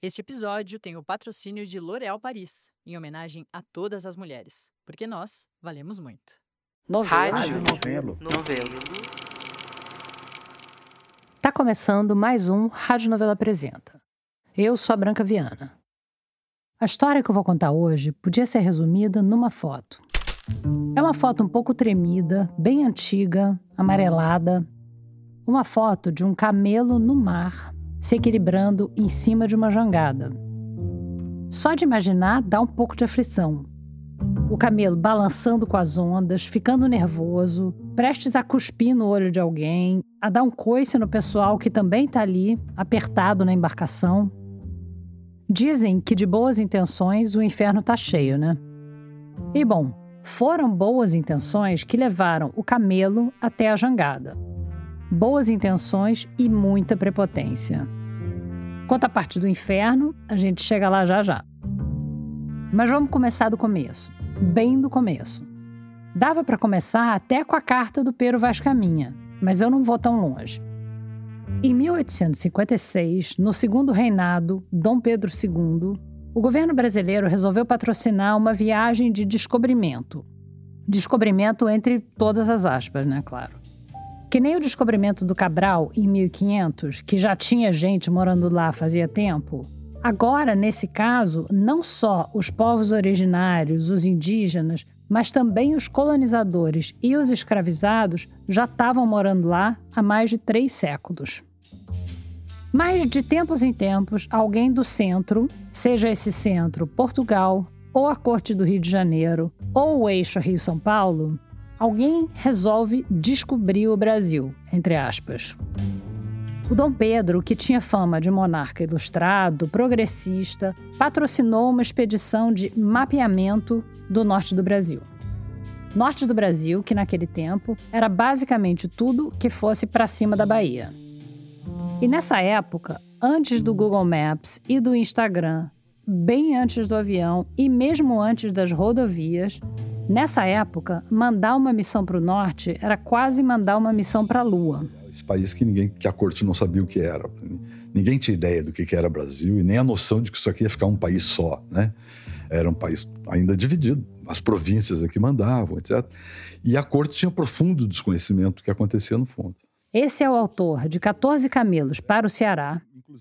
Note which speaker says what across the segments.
Speaker 1: Este episódio tem o patrocínio de L'Oréal Paris, em homenagem a todas as mulheres, porque nós valemos muito.
Speaker 2: Novelo.
Speaker 3: Rádio Novelo.
Speaker 2: Novelo.
Speaker 3: Tá começando mais um Rádio Novela Apresenta. Eu sou a Branca Viana. A história que eu vou contar hoje podia ser resumida numa foto. É uma foto um pouco tremida, bem antiga, amarelada. Uma foto de um camelo no mar se equilibrando em cima de uma jangada. Só de imaginar dá um pouco de aflição. O camelo balançando com as ondas, ficando nervoso, prestes a cuspir no olho de alguém, a dar um coice no pessoal que também está ali, apertado na embarcação. Dizem que de boas intenções o inferno está cheio, né? E bom, foram boas intenções que levaram o camelo até a jangada boas intenções e muita prepotência. Quanto à parte do inferno, a gente chega lá já já. Mas vamos começar do começo, bem do começo. Dava para começar até com a carta do Pero Vaz Caminha, mas eu não vou tão longe. Em 1856, no segundo reinado, Dom Pedro II, o governo brasileiro resolveu patrocinar uma viagem de descobrimento. Descobrimento entre todas as aspas, né, claro. Que nem o descobrimento do Cabral em 1500, que já tinha gente morando lá fazia tempo. Agora, nesse caso, não só os povos originários, os indígenas, mas também os colonizadores e os escravizados já estavam morando lá há mais de três séculos. Mas de tempos em tempos, alguém do centro, seja esse centro Portugal, ou a corte do Rio de Janeiro, ou o eixo Rio-São Paulo, alguém resolve descobrir o Brasil, entre aspas. O Dom Pedro, que tinha fama de monarca ilustrado, progressista, patrocinou uma expedição de mapeamento do norte do Brasil. Norte do Brasil, que naquele tempo era basicamente tudo que fosse para cima da Bahia. E nessa época, antes do Google Maps e do Instagram, bem antes do avião e mesmo antes das rodovias, Nessa época, mandar uma missão para o norte era quase mandar uma missão para a Lua.
Speaker 4: Esse país que ninguém, que a corte não sabia o que era. Ninguém tinha ideia do que era Brasil e nem a noção de que isso aqui ia ficar um país só, né? Era um país ainda dividido. As províncias aqui mandavam, etc. E a corte tinha profundo desconhecimento do que acontecia no fundo.
Speaker 3: Esse é o autor de 14 Camelos para o Ceará,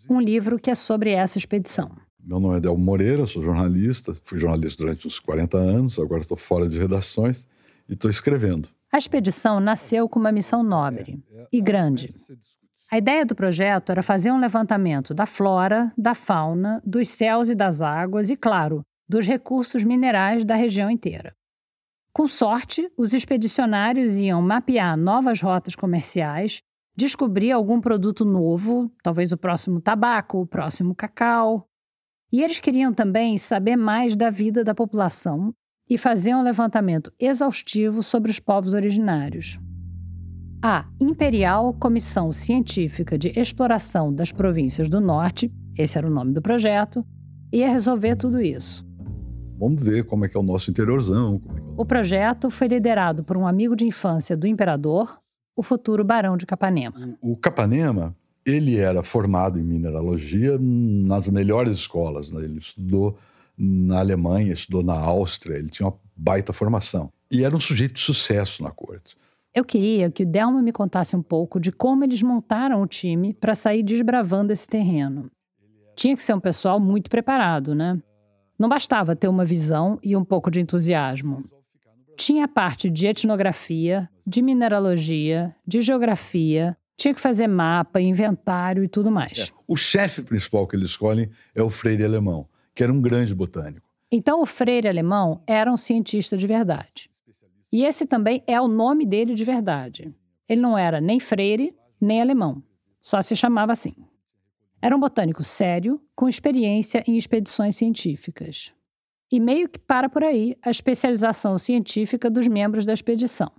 Speaker 3: um livro que é sobre essa expedição.
Speaker 4: Meu nome é Del Moreira, sou jornalista, fui jornalista durante uns 40 anos, agora estou fora de redações e estou escrevendo.
Speaker 3: A expedição nasceu com uma missão nobre é, é, e grande. A ideia do projeto era fazer um levantamento da flora, da fauna, dos céus e das águas e, claro, dos recursos minerais da região inteira. Com sorte, os expedicionários iam mapear novas rotas comerciais, descobrir algum produto novo, talvez o próximo tabaco, o próximo cacau, e eles queriam também saber mais da vida da população e fazer um levantamento exaustivo sobre os povos originários. A Imperial Comissão Científica de Exploração das Províncias do Norte, esse era o nome do projeto, ia resolver tudo isso.
Speaker 4: Vamos ver como é que é o nosso interiorzão. É, é
Speaker 3: o projeto foi liderado por um amigo de infância do imperador, o futuro Barão de Capanema.
Speaker 4: O, o Capanema ele era formado em mineralogia nas melhores escolas. Né? Ele estudou na Alemanha, estudou na Áustria, ele tinha uma baita formação. E era um sujeito de sucesso na corte.
Speaker 3: Eu queria que o Delma me contasse um pouco de como eles montaram o time para sair desbravando esse terreno. Tinha que ser um pessoal muito preparado, né? Não bastava ter uma visão e um pouco de entusiasmo. Tinha a parte de etnografia, de mineralogia, de geografia, tinha que fazer mapa, inventário e tudo mais.
Speaker 4: É. O chefe principal que eles escolhem é o Freire Alemão, que era um grande botânico.
Speaker 3: Então, o Freire Alemão era um cientista de verdade. E esse também é o nome dele de verdade. Ele não era nem Freire, nem alemão. Só se chamava assim. Era um botânico sério, com experiência em expedições científicas. E meio que para por aí a especialização científica dos membros da expedição.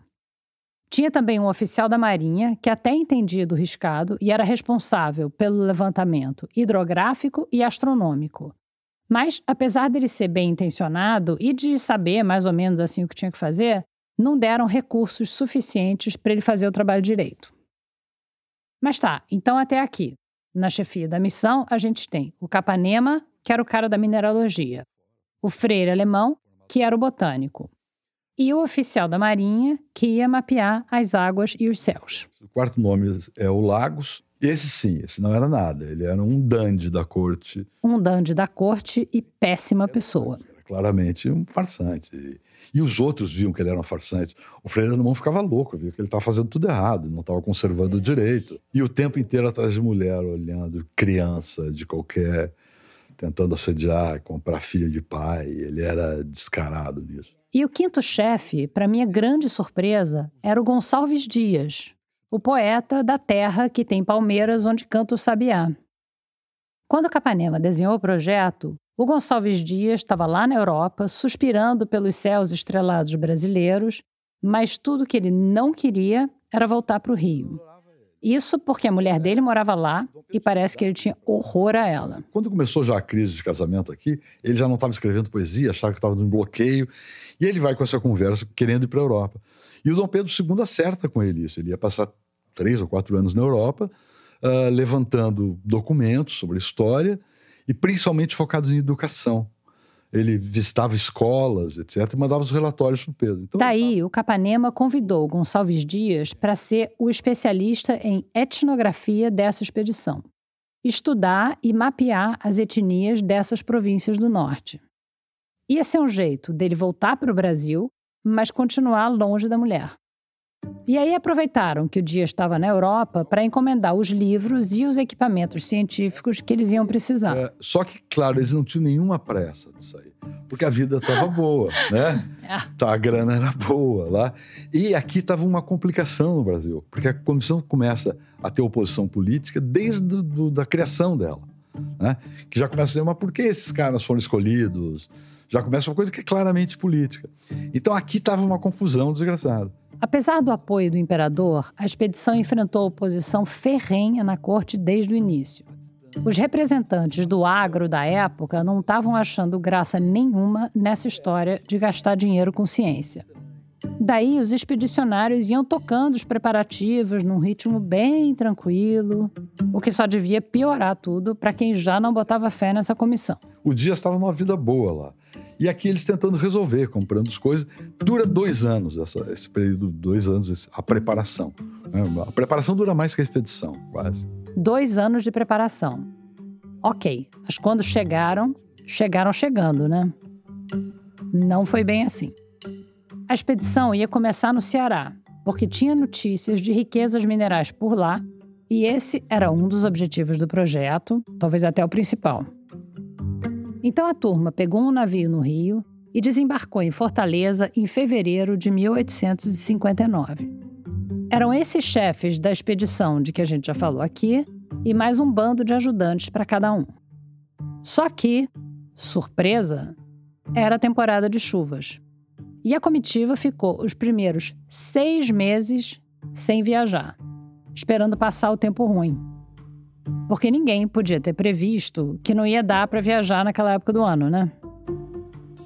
Speaker 3: Tinha também um oficial da Marinha que até entendia do riscado e era responsável pelo levantamento hidrográfico e astronômico. Mas, apesar dele ser bem intencionado e de saber mais ou menos assim o que tinha que fazer, não deram recursos suficientes para ele fazer o trabalho direito. Mas tá, então até aqui. Na chefia da missão, a gente tem o Capanema, que era o cara da mineralogia, o freire alemão, que era o botânico, e o oficial da Marinha, que ia mapear as águas e os céus.
Speaker 4: O quarto nome é o Lagos. Esse sim, esse não era nada. Ele era um dandy da corte.
Speaker 3: Um dandy da corte e péssima pessoa.
Speaker 4: Era claramente um farsante. E os outros viam que ele era um farsante. O Freire Alemão ficava louco, viu que ele estava fazendo tudo errado, não estava conservando direito. E o tempo inteiro atrás de mulher, olhando criança de qualquer. tentando assediar, comprar filha de pai. Ele era descarado nisso.
Speaker 3: E o quinto chefe, para minha grande surpresa, era o Gonçalves Dias, o poeta da terra que tem palmeiras onde canta o sabiá. Quando Capanema desenhou o projeto, o Gonçalves Dias estava lá na Europa, suspirando pelos céus estrelados brasileiros, mas tudo que ele não queria era voltar para o Rio. Isso porque a mulher dele morava lá e parece que ele tinha horror a ela.
Speaker 4: Quando começou já a crise de casamento aqui, ele já não estava escrevendo poesia, achava que estava num bloqueio. E ele vai com essa conversa querendo ir para a Europa. E o Dom Pedro II acerta com ele isso. Ele ia passar três ou quatro anos na Europa, uh, levantando documentos sobre história e principalmente focados em educação ele visitava escolas, etc., e mandava os relatórios para o Pedro.
Speaker 3: Então, Daí, o Capanema convidou Gonçalves Dias para ser o especialista em etnografia dessa expedição, estudar e mapear as etnias dessas províncias do norte. Ia ser um jeito dele voltar para o Brasil, mas continuar longe da mulher. E aí aproveitaram que o dia estava na Europa para encomendar os livros e os equipamentos científicos que eles iam precisar. É,
Speaker 4: só que, claro, eles não tinham nenhuma pressa disso aí, porque a vida estava boa, né? Tá, a grana era boa lá. E aqui estava uma complicação no Brasil, porque a comissão começa a ter oposição política desde do, da criação dela. Né? Que já começa a dizer, mas por que esses caras foram escolhidos? Já começa uma coisa que é claramente política. Então aqui estava uma confusão desgraçada.
Speaker 3: Apesar do apoio do imperador, a expedição enfrentou oposição ferrenha na corte desde o início. Os representantes do agro da época não estavam achando graça nenhuma nessa história de gastar dinheiro com ciência. Daí, os expedicionários iam tocando os preparativos num ritmo bem tranquilo, o que só devia piorar tudo para quem já não botava fé nessa comissão.
Speaker 4: O dia estava numa vida boa lá. E aqui eles tentando resolver, comprando as coisas. Dura dois anos, essa, esse período, dois anos, a preparação. Né? A preparação dura mais que a expedição, quase.
Speaker 3: Dois anos de preparação. Ok, mas quando chegaram, chegaram chegando, né? Não foi bem assim. A expedição ia começar no Ceará, porque tinha notícias de riquezas minerais por lá, e esse era um dos objetivos do projeto, talvez até o principal. Então a turma pegou um navio no Rio e desembarcou em Fortaleza em fevereiro de 1859. Eram esses chefes da expedição de que a gente já falou aqui e mais um bando de ajudantes para cada um. Só que, surpresa, era a temporada de chuvas. E a comitiva ficou os primeiros seis meses sem viajar, esperando passar o tempo ruim porque ninguém podia ter previsto que não ia dar para viajar naquela época do ano, né?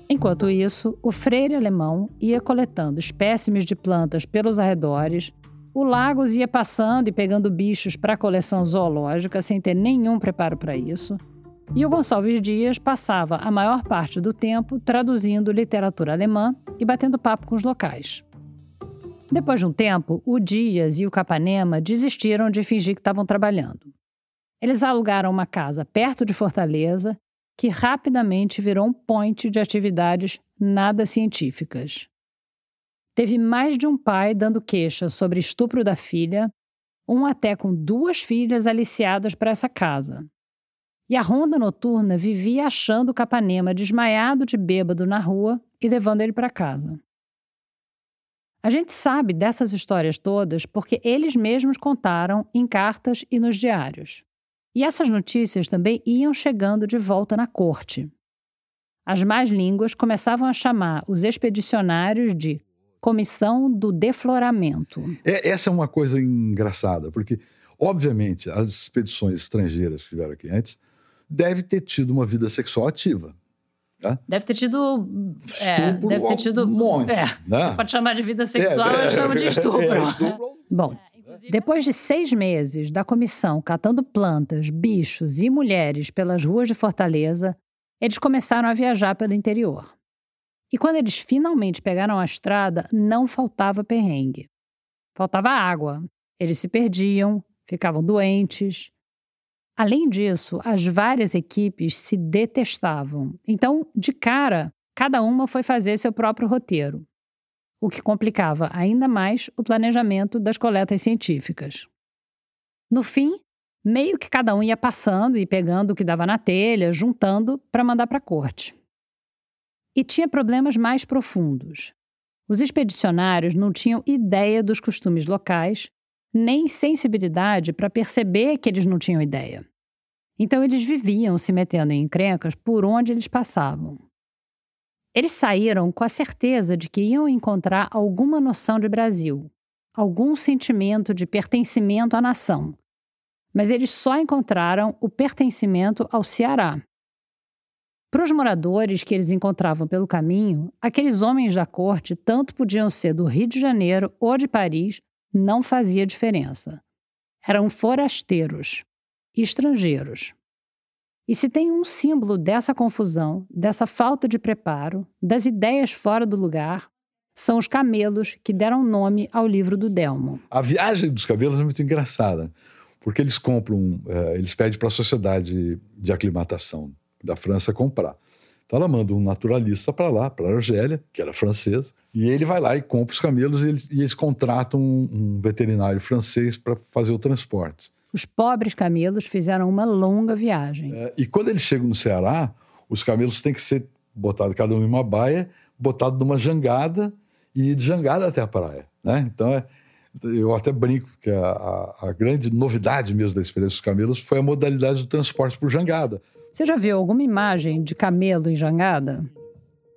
Speaker 3: Enquanto isso, o freire alemão ia coletando espécimes de plantas pelos arredores, o Lagos ia passando e pegando bichos para a coleção zoológica sem ter nenhum preparo para isso, e o Gonçalves Dias passava a maior parte do tempo traduzindo literatura alemã e batendo papo com os locais. Depois de um tempo, o Dias e o Capanema desistiram de fingir que estavam trabalhando. Eles alugaram uma casa perto de Fortaleza, que rapidamente virou um point de atividades nada científicas. Teve mais de um pai dando queixa sobre estupro da filha, um até com duas filhas aliciadas para essa casa. E a ronda noturna vivia achando o Capanema desmaiado de bêbado na rua e levando ele para casa. A gente sabe dessas histórias todas porque eles mesmos contaram em cartas e nos diários. E essas notícias também iam chegando de volta na corte. As más línguas começavam a chamar os expedicionários de Comissão do Defloramento.
Speaker 4: É, essa é uma coisa engraçada, porque, obviamente, as expedições estrangeiras que tiveram aqui antes devem ter tido uma vida sexual ativa.
Speaker 3: Né? Deve ter tido. É, deve ter tido.
Speaker 4: Um monte. É,
Speaker 3: né? Você pode chamar de vida sexual, é, eu chamo de estupro. É, estupro. Bom, Depois de seis meses da comissão catando plantas, bichos e mulheres pelas ruas de Fortaleza, eles começaram a viajar pelo interior. E quando eles finalmente pegaram a estrada, não faltava perrengue. Faltava água. Eles se perdiam, ficavam doentes. Além disso, as várias equipes se detestavam. Então, de cara, cada uma foi fazer seu próprio roteiro o que complicava ainda mais o planejamento das coletas científicas. No fim, meio que cada um ia passando e pegando o que dava na telha, juntando para mandar para a corte. E tinha problemas mais profundos. Os expedicionários não tinham ideia dos costumes locais, nem sensibilidade para perceber que eles não tinham ideia. Então eles viviam se metendo em encrencas por onde eles passavam. Eles saíram com a certeza de que iam encontrar alguma noção de Brasil, algum sentimento de pertencimento à nação. Mas eles só encontraram o pertencimento ao Ceará. Para os moradores que eles encontravam pelo caminho, aqueles homens da corte tanto podiam ser do Rio de Janeiro ou de Paris, não fazia diferença. Eram forasteiros, estrangeiros. E se tem um símbolo dessa confusão, dessa falta de preparo, das ideias fora do lugar, são os camelos que deram nome ao livro do Delmo.
Speaker 4: A viagem dos camelos é muito engraçada, porque eles compram, é, eles pedem para a sociedade de aclimatação da França comprar. Então ela manda um naturalista para lá, para a Argélia, que era francesa, e ele vai lá e compra os camelos e eles, e eles contratam um, um veterinário francês para fazer o transporte.
Speaker 3: Os pobres camelos fizeram uma longa viagem.
Speaker 4: É, e quando eles chegam no Ceará, os camelos têm que ser botados cada um em uma baia, botado numa jangada e de jangada até a praia. Né? Então, é, eu até brinco que a, a, a, grande novidade mesmo da experiência dos camelos foi a modalidade do transporte por jangada.
Speaker 3: Você já viu alguma imagem de camelo em jangada?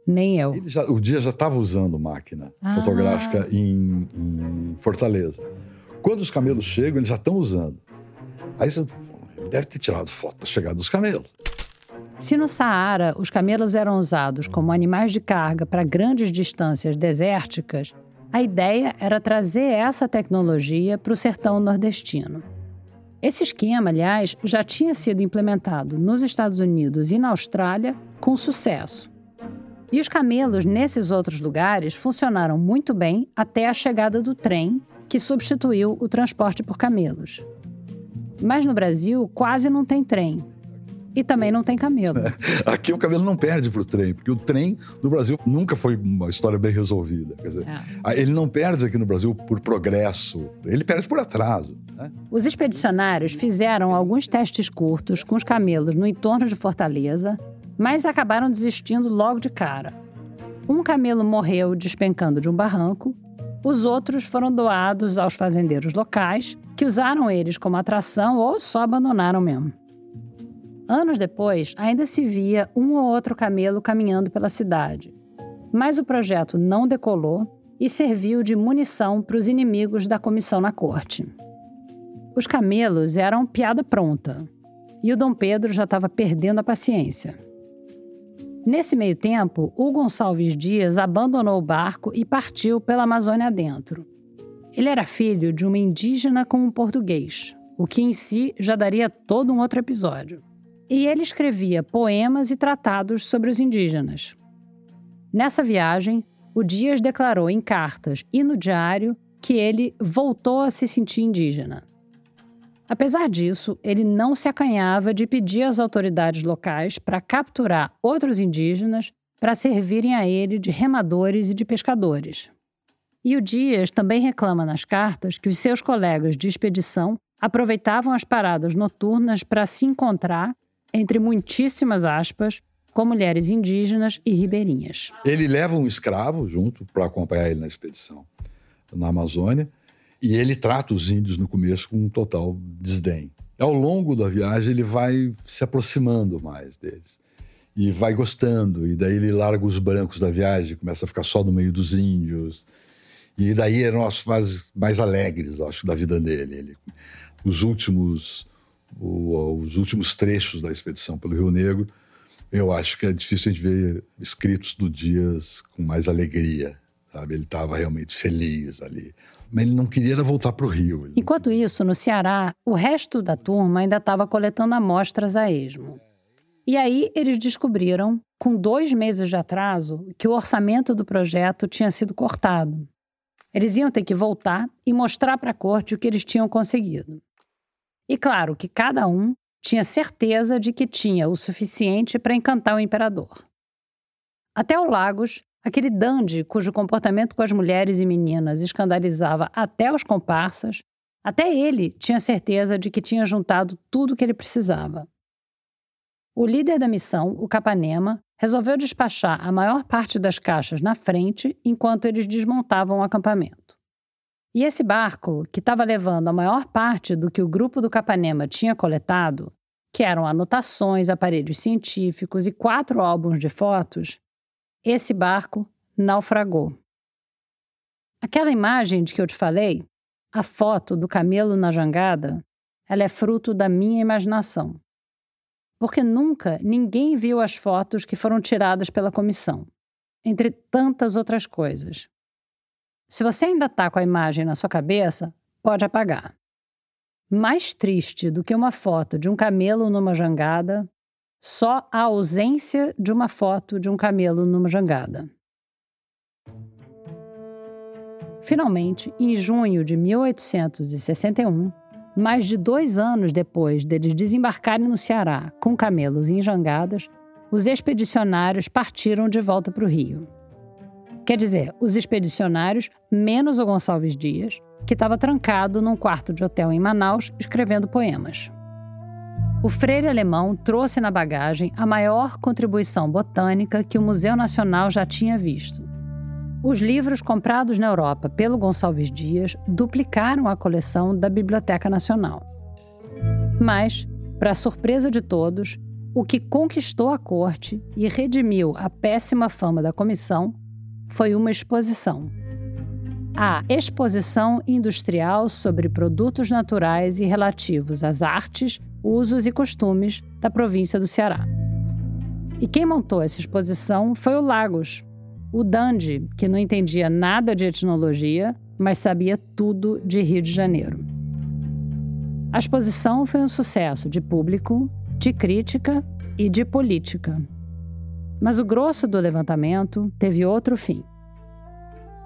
Speaker 3: Nem eu.
Speaker 4: Já, o dia já estava usando máquina ah. fotográfica em, em Fortaleza. Quando os camelos chegam, eles já estão usando. Aí você ele deve ter tirado foto da chegada dos camelos.
Speaker 3: Se no Saara os camelos eram usados como animais de carga para grandes distâncias desérticas, a ideia era trazer essa tecnologia para o sertão nordestino. Esse esquema, aliás, já tinha sido implementado nos Estados Unidos e na Austrália com sucesso. E os camelos nesses outros lugares funcionaram muito bem até a chegada do trem, que substituiu o transporte por camelos. Mas no Brasil quase não tem trem. E também não tem camelo.
Speaker 4: Aqui o camelo não perde para o trem, porque o trem no Brasil nunca foi uma história bem resolvida. Quer dizer, é. ele não perde aqui no Brasil por progresso, ele perde por atraso. Né?
Speaker 3: Os expedicionários fizeram alguns testes curtos com os camelos no entorno de Fortaleza, mas acabaram desistindo logo de cara. Um camelo morreu despencando de um barranco os outros foram doados aos fazendeiros locais, que usaram eles como atração ou só abandonaram mesmo. Anos depois, ainda se via um ou outro camelo caminhando pela cidade. Mas o projeto não decolou e serviu de munição para os inimigos da comissão na corte. Os camelos eram piada pronta e o Dom Pedro já estava perdendo a paciência. Nesse meio tempo, o Gonçalves Dias abandonou o barco e partiu pela Amazônia adentro. Ele era filho de uma indígena com um português, o que em si já daria todo um outro episódio. E ele escrevia poemas e tratados sobre os indígenas. Nessa viagem, o Dias declarou em cartas e no diário que ele voltou a se sentir indígena. Apesar disso, ele não se acanhava de pedir às autoridades locais para capturar outros indígenas para servirem a ele de remadores e de pescadores. E o Dias também reclama nas cartas que os seus colegas de expedição aproveitavam as paradas noturnas para se encontrar, entre muitíssimas aspas, com mulheres indígenas e ribeirinhas.
Speaker 4: Ele leva um escravo junto para acompanhar ele na expedição na Amazônia e ele trata os índios no começo com um total desdém. Ao longo da viagem, ele vai se aproximando mais deles. E vai gostando. E daí ele larga os brancos da viagem, começa a ficar só no meio dos índios. E daí eram as fases mais alegres, acho, da vida dele. Ele, os últimos o, os últimos trechos da expedição pelo Rio Negro, eu acho que é difícil a gente ver escritos do Dias com mais alegria sabe? Ele estava realmente feliz ali. Mas ele não queria voltar para o Rio.
Speaker 3: Enquanto isso, no Ceará, o resto da turma ainda estava coletando amostras a esmo. E aí eles descobriram, com dois meses de atraso, que o orçamento do projeto tinha sido cortado. Eles iam ter que voltar e mostrar para a corte o que eles tinham conseguido. E claro que cada um tinha certeza de que tinha o suficiente para encantar o imperador. Até o Lagos, aquele dandy cujo comportamento com as mulheres e meninas escandalizava até os comparsas, até ele tinha certeza de que tinha juntado tudo o que ele precisava. O líder da missão, o Capanema, resolveu despachar a maior parte das caixas na frente enquanto eles desmontavam o acampamento. E esse barco, que estava levando a maior parte do que o grupo do Capanema tinha coletado, que eram anotações, aparelhos científicos e quatro álbuns de fotos, esse barco naufragou. Aquela imagem de que eu te falei, a foto do camelo na jangada, ela é fruto da minha imaginação porque nunca ninguém viu as fotos que foram tiradas pela comissão, entre tantas outras coisas. Se você ainda está com a imagem na sua cabeça, pode apagar. Mais triste do que uma foto de um camelo numa jangada, só a ausência de uma foto de um camelo numa jangada. Finalmente, em junho de 1861, mais de dois anos depois deles desembarcarem no Ceará com camelos em jangadas, os expedicionários partiram de volta para o Rio. Quer dizer, os expedicionários menos o Gonçalves Dias, que estava trancado num quarto de hotel em Manaus escrevendo poemas. O freire alemão trouxe na bagagem a maior contribuição botânica que o Museu Nacional já tinha visto os livros comprados na Europa pelo Gonçalves Dias duplicaram a coleção da Biblioteca Nacional. Mas, para surpresa de todos, o que conquistou a corte e redimiu a péssima fama da comissão foi uma exposição. A Exposição Industrial sobre Produtos Naturais e Relativos às Artes, Usos e Costumes da província do Ceará. E quem montou essa exposição foi o Lagos, o Dandy, que não entendia nada de etnologia, mas sabia tudo de Rio de Janeiro. A exposição foi um sucesso de público, de crítica e de política. Mas o grosso do levantamento teve outro fim.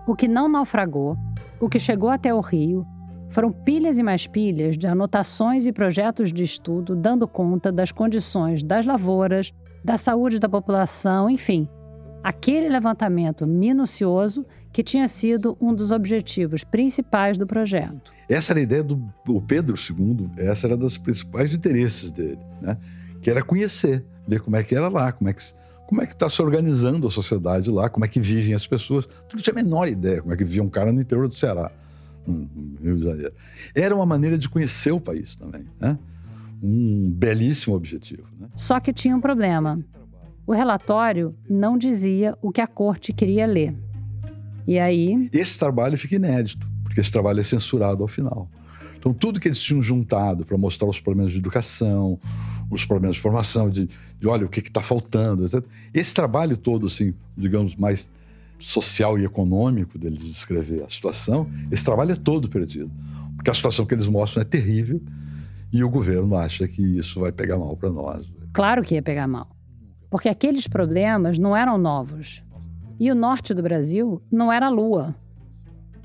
Speaker 3: O que não naufragou, o que chegou até o Rio, foram pilhas e mais pilhas de anotações e projetos de estudo dando conta das condições das lavouras, da saúde da população, enfim, aquele levantamento minucioso que tinha sido um dos objetivos principais do projeto.
Speaker 4: Essa era a ideia do Pedro II, essa era das principais interesses dele, né? que era conhecer, ver como é que era lá, como é que como é que está se organizando a sociedade lá, como é que vivem as pessoas. Tudo tinha a menor ideia como é que vivia um cara no interior do Ceará, no Rio de Janeiro. Era uma maneira de conhecer o país também, né? Um belíssimo objetivo. Né?
Speaker 3: Só que tinha um problema. O relatório não dizia o que a corte queria ler. E aí.
Speaker 4: Esse trabalho fica inédito, porque esse trabalho é censurado ao final. Então, tudo que eles tinham juntado para mostrar os problemas de educação, os problemas de formação, de, de olha, o que está faltando, etc. Esse trabalho todo, assim, digamos, mais social e econômico deles descrever a situação, esse trabalho é todo perdido. Porque a situação que eles mostram é terrível e o governo acha que isso vai pegar mal para nós.
Speaker 3: Claro que ia pegar mal porque aqueles problemas não eram novos. E o norte do Brasil não era a Lua.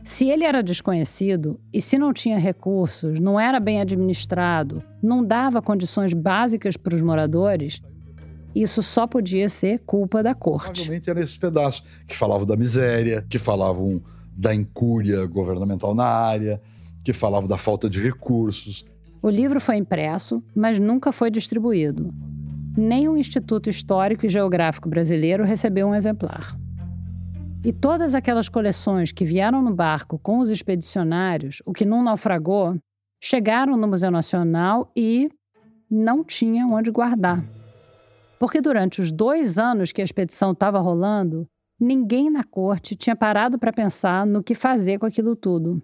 Speaker 3: Se ele era desconhecido e se não tinha recursos, não era bem administrado, não dava condições básicas para os moradores, isso só podia ser culpa da corte.
Speaker 4: Provavelmente era esse pedaço que falavam da miséria, que falavam da incúria governamental na área, que falavam da falta de recursos.
Speaker 3: O livro foi impresso, mas nunca foi distribuído nem o Instituto Histórico e Geográfico Brasileiro recebeu um exemplar. E todas aquelas coleções que vieram no barco com os expedicionários, o que não naufragou, chegaram no Museu Nacional e não tinham onde guardar. Porque durante os dois anos que a expedição estava rolando, ninguém na corte tinha parado para pensar no que fazer com aquilo tudo.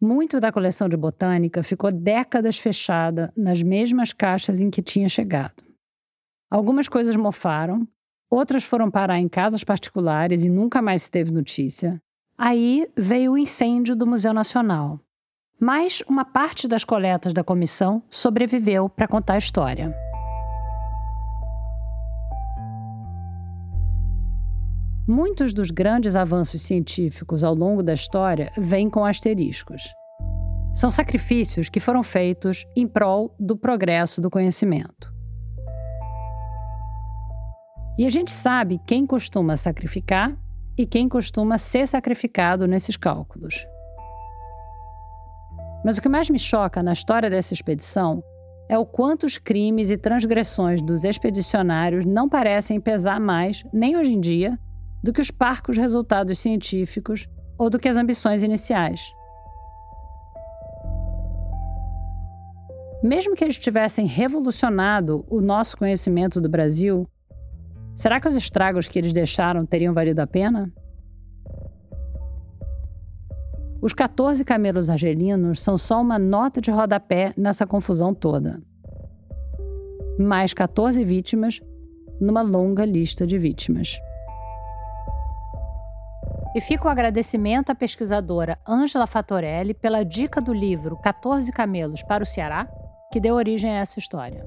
Speaker 3: Muito da coleção de botânica ficou décadas fechada nas mesmas caixas em que tinha chegado. Algumas coisas mofaram, outras foram parar em casas particulares e nunca mais se teve notícia. Aí veio o incêndio do Museu Nacional. Mas uma parte das coletas da comissão sobreviveu para contar a história. Muitos dos grandes avanços científicos ao longo da história vêm com asteriscos. São sacrifícios que foram feitos em prol do progresso do conhecimento. E a gente sabe quem costuma sacrificar e quem costuma ser sacrificado nesses cálculos. Mas o que mais me choca na história dessa expedição é o quanto os crimes e transgressões dos expedicionários não parecem pesar mais, nem hoje em dia, do que os parcos resultados científicos ou do que as ambições iniciais. Mesmo que eles tivessem revolucionado o nosso conhecimento do Brasil, será que os estragos que eles deixaram teriam valido a pena? Os 14 camelos argelinos são só uma nota de rodapé nessa confusão toda. Mais 14 vítimas numa longa lista de vítimas. E fica o agradecimento à pesquisadora Ângela Fatorelli pela dica do livro 14 Camelos para o Ceará, que deu origem a essa história.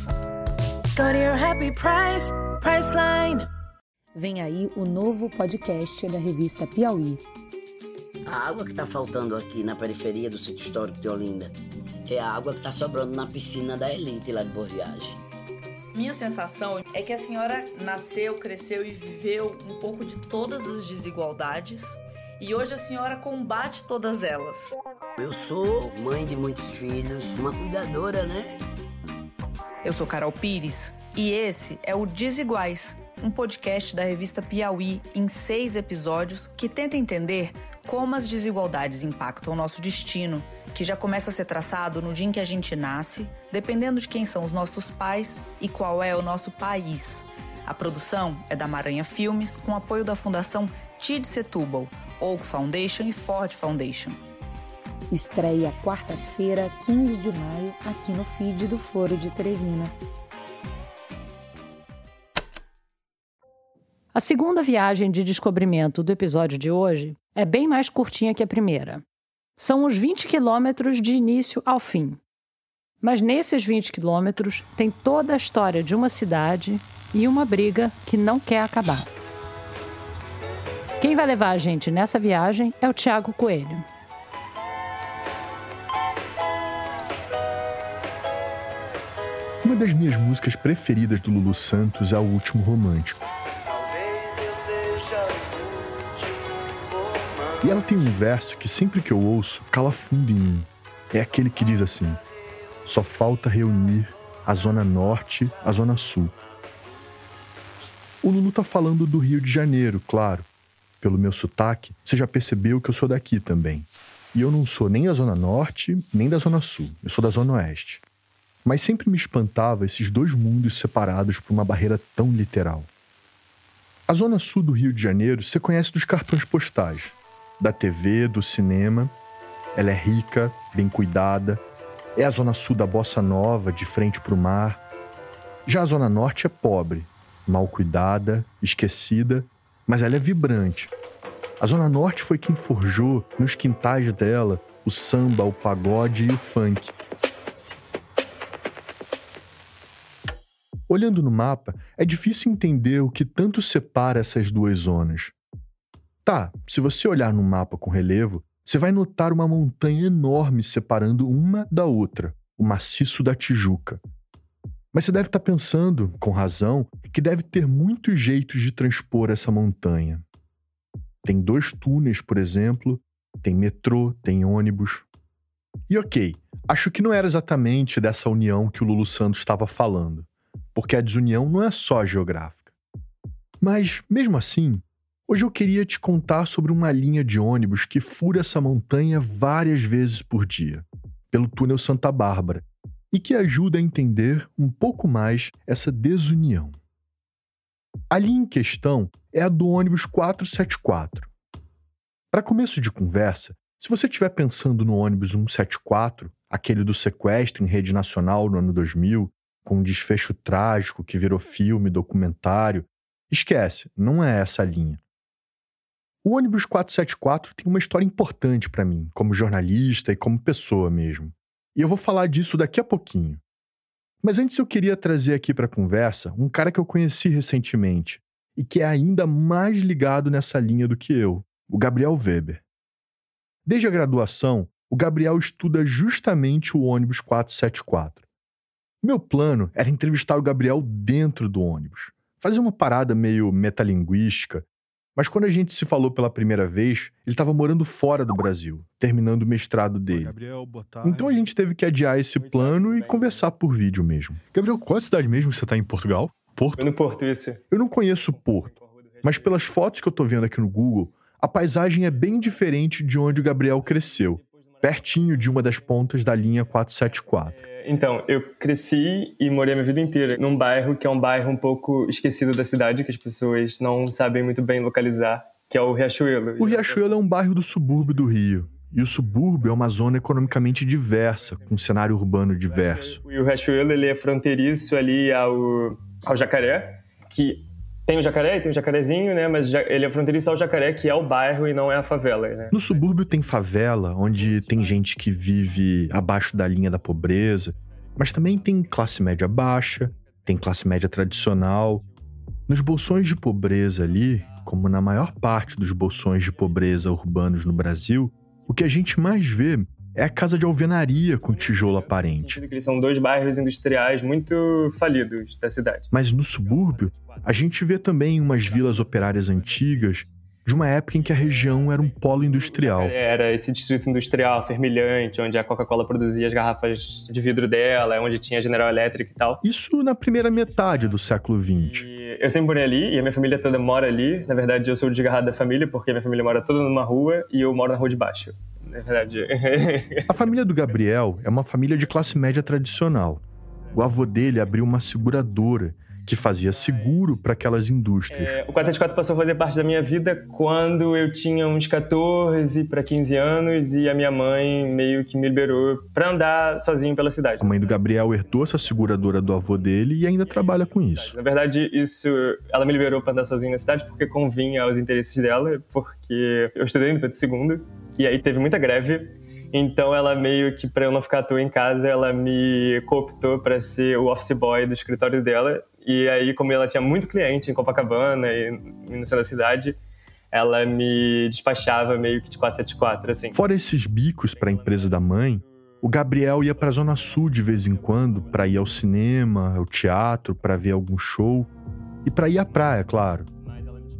Speaker 5: Go to your happy price, Priceline.
Speaker 6: Vem aí o novo podcast da revista Piauí.
Speaker 7: A água que tá faltando aqui na periferia do sítio histórico de Olinda é a água que tá sobrando na piscina da Elite lá de Boa Viagem.
Speaker 8: Minha sensação é que a senhora nasceu, cresceu e viveu um pouco de todas as desigualdades e hoje a senhora combate todas elas.
Speaker 7: Eu sou mãe de muitos filhos, uma cuidadora, né?
Speaker 8: Eu sou Carol Pires e esse é o Desiguais, um podcast da revista Piauí em seis episódios que tenta entender como as desigualdades impactam o nosso destino, que já começa a ser traçado no dia em que a gente nasce, dependendo de quem são os nossos pais e qual é o nosso país. A produção é da Maranha Filmes, com apoio da Fundação TID Setúbal, Oak Foundation e Ford Foundation.
Speaker 6: Estreia quarta-feira, 15 de maio, aqui no feed do Foro de Teresina.
Speaker 3: A segunda viagem de descobrimento do episódio de hoje é bem mais curtinha que a primeira. São uns 20 quilômetros de início ao fim. Mas nesses 20 quilômetros tem toda a história de uma cidade e uma briga que não quer acabar. Quem vai levar a gente nessa viagem é o Tiago Coelho.
Speaker 9: Uma das minhas músicas preferidas do Lulu Santos é O Último Romântico. E ela tem um verso que sempre que eu ouço cala fundo em mim. É aquele que diz assim: Só falta reunir a Zona Norte, a Zona Sul. O Lulu tá falando do Rio de Janeiro, claro. Pelo meu sotaque, você já percebeu que eu sou daqui também. E eu não sou nem da Zona Norte, nem da Zona Sul. Eu sou da Zona Oeste. Mas sempre me espantava esses dois mundos separados por uma barreira tão literal. A Zona Sul do Rio de Janeiro você conhece dos cartões postais, da TV, do cinema. Ela é rica, bem cuidada. É a Zona Sul da Bossa Nova, de frente para o mar. Já a Zona Norte é pobre, mal cuidada, esquecida, mas ela é vibrante. A Zona Norte foi quem forjou, nos quintais dela, o samba, o pagode e o funk. Olhando no mapa, é difícil entender o que tanto separa essas duas zonas. Tá, se você olhar no mapa com relevo, você vai notar uma montanha enorme separando uma da outra, o maciço da Tijuca. Mas você deve estar pensando, com razão, que deve ter muitos jeitos de transpor essa montanha. Tem dois túneis, por exemplo, tem metrô, tem ônibus. E ok, acho que não era exatamente dessa união que o Lulu Santos estava falando porque a desunião não é só geográfica. Mas, mesmo assim, hoje eu queria te contar sobre uma linha de ônibus que fura essa montanha várias vezes por dia, pelo túnel Santa Bárbara, e que ajuda a entender um pouco mais essa desunião. A linha em questão é a do ônibus 474. Para começo de conversa, se você estiver pensando no ônibus 174, aquele do sequestro em rede nacional no ano 2000, com um desfecho trágico que virou filme, documentário, esquece, não é essa a linha. O ônibus 474 tem uma história importante para mim, como jornalista e como pessoa mesmo. E eu vou falar disso daqui a pouquinho. Mas antes eu queria trazer aqui para a conversa um cara que eu conheci recentemente e que é ainda mais ligado nessa linha do que eu, o Gabriel Weber. Desde a graduação, o Gabriel estuda justamente o ônibus 474. Meu plano era entrevistar o Gabriel dentro do ônibus, fazer uma parada meio metalinguística, mas quando a gente se falou pela primeira vez, ele estava morando fora do Brasil, terminando o mestrado dele. Gabriel, então a gente teve que adiar esse plano e conversar por vídeo mesmo. Gabriel, qual a cidade mesmo que você está em Portugal?
Speaker 10: Porto? no Porto, isso.
Speaker 9: Eu não conheço Porto, mas pelas fotos que eu estou vendo aqui no Google, a paisagem é bem diferente de onde o Gabriel cresceu, pertinho de uma das pontas da linha 474.
Speaker 10: Então, eu cresci e morei a minha vida inteira num bairro que é um bairro um pouco esquecido da cidade, que as pessoas não sabem muito bem localizar, que é o Riachuelo.
Speaker 9: O Riachuelo é um bairro do subúrbio do Rio. E o subúrbio é uma zona economicamente diversa, com um cenário urbano diverso.
Speaker 10: E o Riachuelo ele é fronteiriço ali ao, ao Jacaré, que tem o jacaré tem o jacarezinho, né? Mas ele é fronteiriço ao jacaré, que é o bairro e não é a favela, né?
Speaker 9: No subúrbio tem favela, onde tem gente que vive abaixo da linha da pobreza, mas também tem classe média baixa, tem classe média tradicional. Nos bolsões de pobreza ali, como na maior parte dos bolsões de pobreza urbanos no Brasil, o que a gente mais vê é a casa de alvenaria com tijolo aparente.
Speaker 10: Eles são dois bairros industriais muito falidos da cidade.
Speaker 9: Mas no subúrbio, a gente vê também umas vilas operárias antigas de uma época em que a região era um polo industrial.
Speaker 10: Era esse distrito industrial fermilhante, onde a Coca-Cola produzia as garrafas de vidro dela, onde tinha General Electric e tal.
Speaker 9: Isso na primeira metade do século XX.
Speaker 10: eu sempre morei ali e a minha família toda mora ali. Na verdade, eu sou o desgarrado da família, porque minha família mora toda numa rua e eu moro na rua de baixo é verdade.
Speaker 9: a família do Gabriel é uma família de classe média tradicional. O avô dele abriu uma seguradora que fazia seguro para aquelas indústrias.
Speaker 10: É, o 474 passou a fazer parte da minha vida quando eu tinha uns 14 para 15 anos e a minha mãe meio que me liberou para andar sozinho pela cidade.
Speaker 9: A mãe do Gabriel herdou essa seguradora do avô dele e ainda trabalha com isso.
Speaker 10: Na verdade, isso ela me liberou para andar sozinho na cidade porque convinha aos interesses dela, porque eu estudei no Pedro II e aí teve muita greve. Então ela meio que para eu não ficar à toa em casa, ela me cooptou para ser o office boy do escritório dela. E aí como ela tinha muito cliente em Copacabana e no centro da cidade, ela me despachava meio que de 474 assim.
Speaker 9: Fora esses bicos para a empresa da mãe, o Gabriel ia para a Zona Sul de vez em quando para ir ao cinema, ao teatro, para ver algum show e para ir à praia, claro.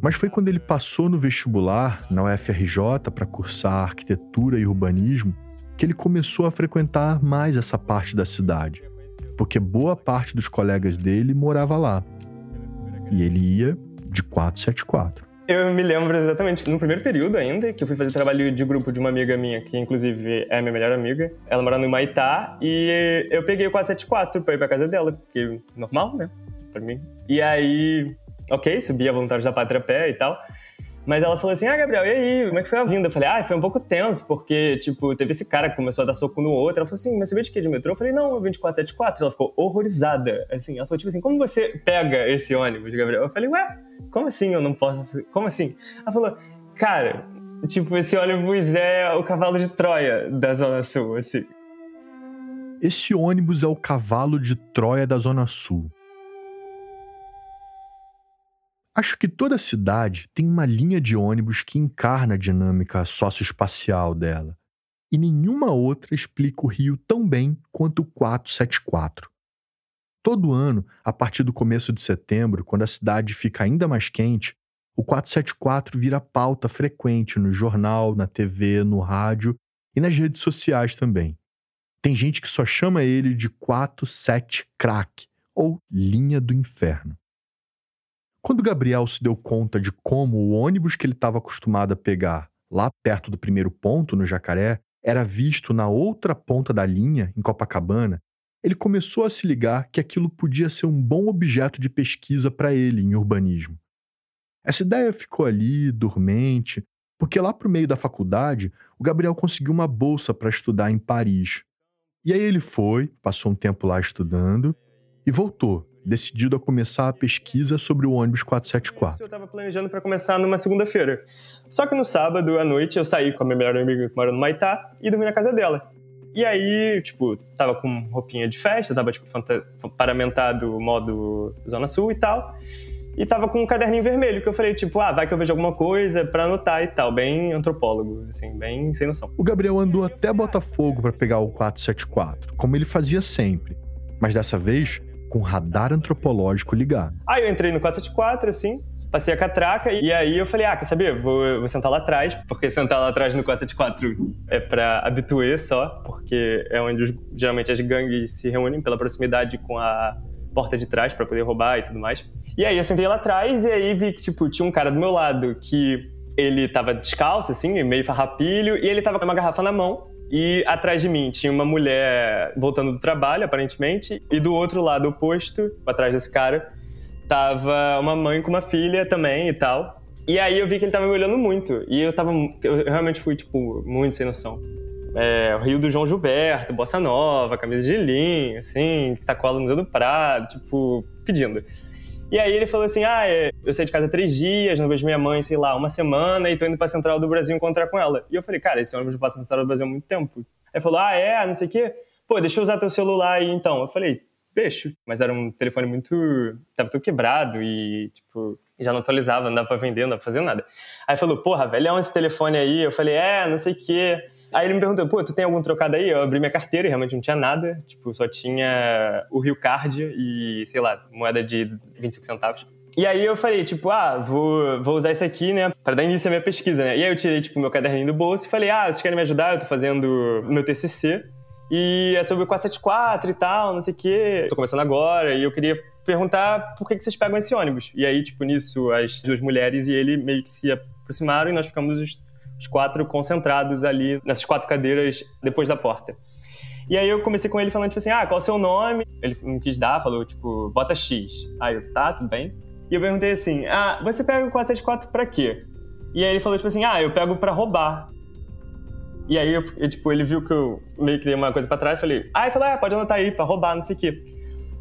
Speaker 9: Mas foi quando ele passou no vestibular, na UFRJ, para cursar arquitetura e urbanismo, que ele começou a frequentar mais essa parte da cidade, porque boa parte dos colegas dele morava lá. E ele ia de 474.
Speaker 10: Eu me lembro exatamente, no primeiro período ainda, que eu fui fazer trabalho de grupo de uma amiga minha, que inclusive é minha melhor amiga. Ela mora no Maitá e eu peguei o 474 pra ir pra casa dela, porque normal, né? Pra mim. E aí ok, subi a Voluntários da Pátria pé e tal. Mas ela falou assim: Ah, Gabriel, e aí? Como é que foi a vinda? Eu falei: Ah, foi um pouco tenso, porque, tipo, teve esse cara que começou a dar soco no outro. Ela falou assim: Mas você veio de quê? De metrô? Eu falei: Não, eu vim de 474. Ela ficou horrorizada. Assim, ela falou: Tipo assim, como você pega esse ônibus, Gabriel? Eu falei: Ué, como assim eu não posso? Como assim? Ela falou: Cara, tipo, esse ônibus é o cavalo de Troia da Zona Sul, assim.
Speaker 9: Esse ônibus é o cavalo de Troia da Zona Sul. Acho que toda cidade tem uma linha de ônibus que encarna a dinâmica socioespacial dela, e nenhuma outra explica o Rio tão bem quanto o 474. Todo ano, a partir do começo de setembro, quando a cidade fica ainda mais quente, o 474 vira pauta frequente no jornal, na TV, no rádio e nas redes sociais também. Tem gente que só chama ele de 47 crack ou linha do inferno. Quando Gabriel se deu conta de como o ônibus que ele estava acostumado a pegar lá perto do primeiro ponto, no Jacaré, era visto na outra ponta da linha, em Copacabana, ele começou a se ligar que aquilo podia ser um bom objeto de pesquisa para ele em urbanismo. Essa ideia ficou ali, dormente, porque lá para o meio da faculdade, o Gabriel conseguiu uma bolsa para estudar em Paris. E aí ele foi, passou um tempo lá estudando e voltou, decidido a começar a pesquisa sobre o ônibus 474.
Speaker 10: Eu estava planejando para começar numa segunda-feira. Só que no sábado à noite eu saí com a minha melhor amiga que mora no Maitá e dormi na casa dela. E aí, tipo, tava com roupinha de festa, tava, tipo, paramentado modo Zona Sul e tal. E tava com um caderninho vermelho, que eu falei, tipo, ah, vai que eu vejo alguma coisa pra anotar e tal. Bem antropólogo, assim, bem sem noção.
Speaker 9: O Gabriel andou até Botafogo para pegar o 474, como ele fazia sempre. Mas dessa vez, com radar antropológico ligado.
Speaker 10: Aí eu entrei no 474, assim, passei a catraca e aí eu falei, ah, quer saber? Vou, vou sentar lá atrás, porque sentar lá atrás no 474 é pra habituê só, porque é onde geralmente as gangues se reúnem pela proximidade com a porta de trás para poder roubar e tudo mais. E aí eu sentei lá atrás e aí vi que, tipo, tinha um cara do meu lado que ele tava descalço, assim, meio farrapilho, e ele tava com uma garrafa na mão. E atrás de mim tinha uma mulher voltando do trabalho, aparentemente, e do outro lado oposto, atrás desse cara, tava uma mãe com uma filha também e tal. E aí eu vi que ele tava me olhando muito. E eu tava. Eu realmente fui, tipo, muito sem noção. É, o Rio do João Gilberto, Bossa Nova, camisa de linho, assim, sacola no Museu do Prado, tipo, pedindo. E aí ele falou assim: Ah, é, eu saí de casa três dias, não vejo minha mãe, sei lá, uma semana, e tô indo pra Central do Brasil encontrar com ela. E eu falei, cara, esse ônibus passa na Central do Brasil há muito tempo. Aí falou: Ah, é, não sei o quê. Pô, deixa eu usar teu celular aí então. Eu falei, peixe. Mas era um telefone muito. tava tudo quebrado e, tipo, já não atualizava, não dava pra vender, não dava pra fazer nada. Aí falou, porra, velho, é esse telefone aí? Eu falei, é, não sei o quê. Aí ele me perguntou, pô, tu tem algum trocado aí? Eu abri minha carteira e realmente não tinha nada. Tipo, só tinha o Rio Card e, sei lá, moeda de 25 centavos. E aí eu falei, tipo, ah, vou, vou usar isso aqui, né, para dar início à minha pesquisa, né? E aí eu tirei, tipo, meu caderninho do bolso e falei, ah, vocês querem me ajudar? Eu tô fazendo meu TCC. E é sobre o 474 e tal, não sei o quê. Tô começando agora e eu queria perguntar por que, que vocês pegam esse ônibus. E aí, tipo, nisso, as duas mulheres e ele meio que se aproximaram e nós ficamos os, os quatro concentrados ali nessas quatro cadeiras depois da porta. E aí eu comecei com ele falando, tipo assim, ah, qual é o seu nome? Ele não quis dar, falou, tipo, bota X. Aí eu, tá, tudo bem. E eu perguntei assim, ah, você pega o 474 pra quê? E aí ele falou, tipo assim, ah, eu pego pra roubar. E aí, eu, eu, tipo, ele viu que eu meio que dei uma coisa pra trás, falei, ah, ele falou, ah, pode anotar aí pra roubar, não sei o quê.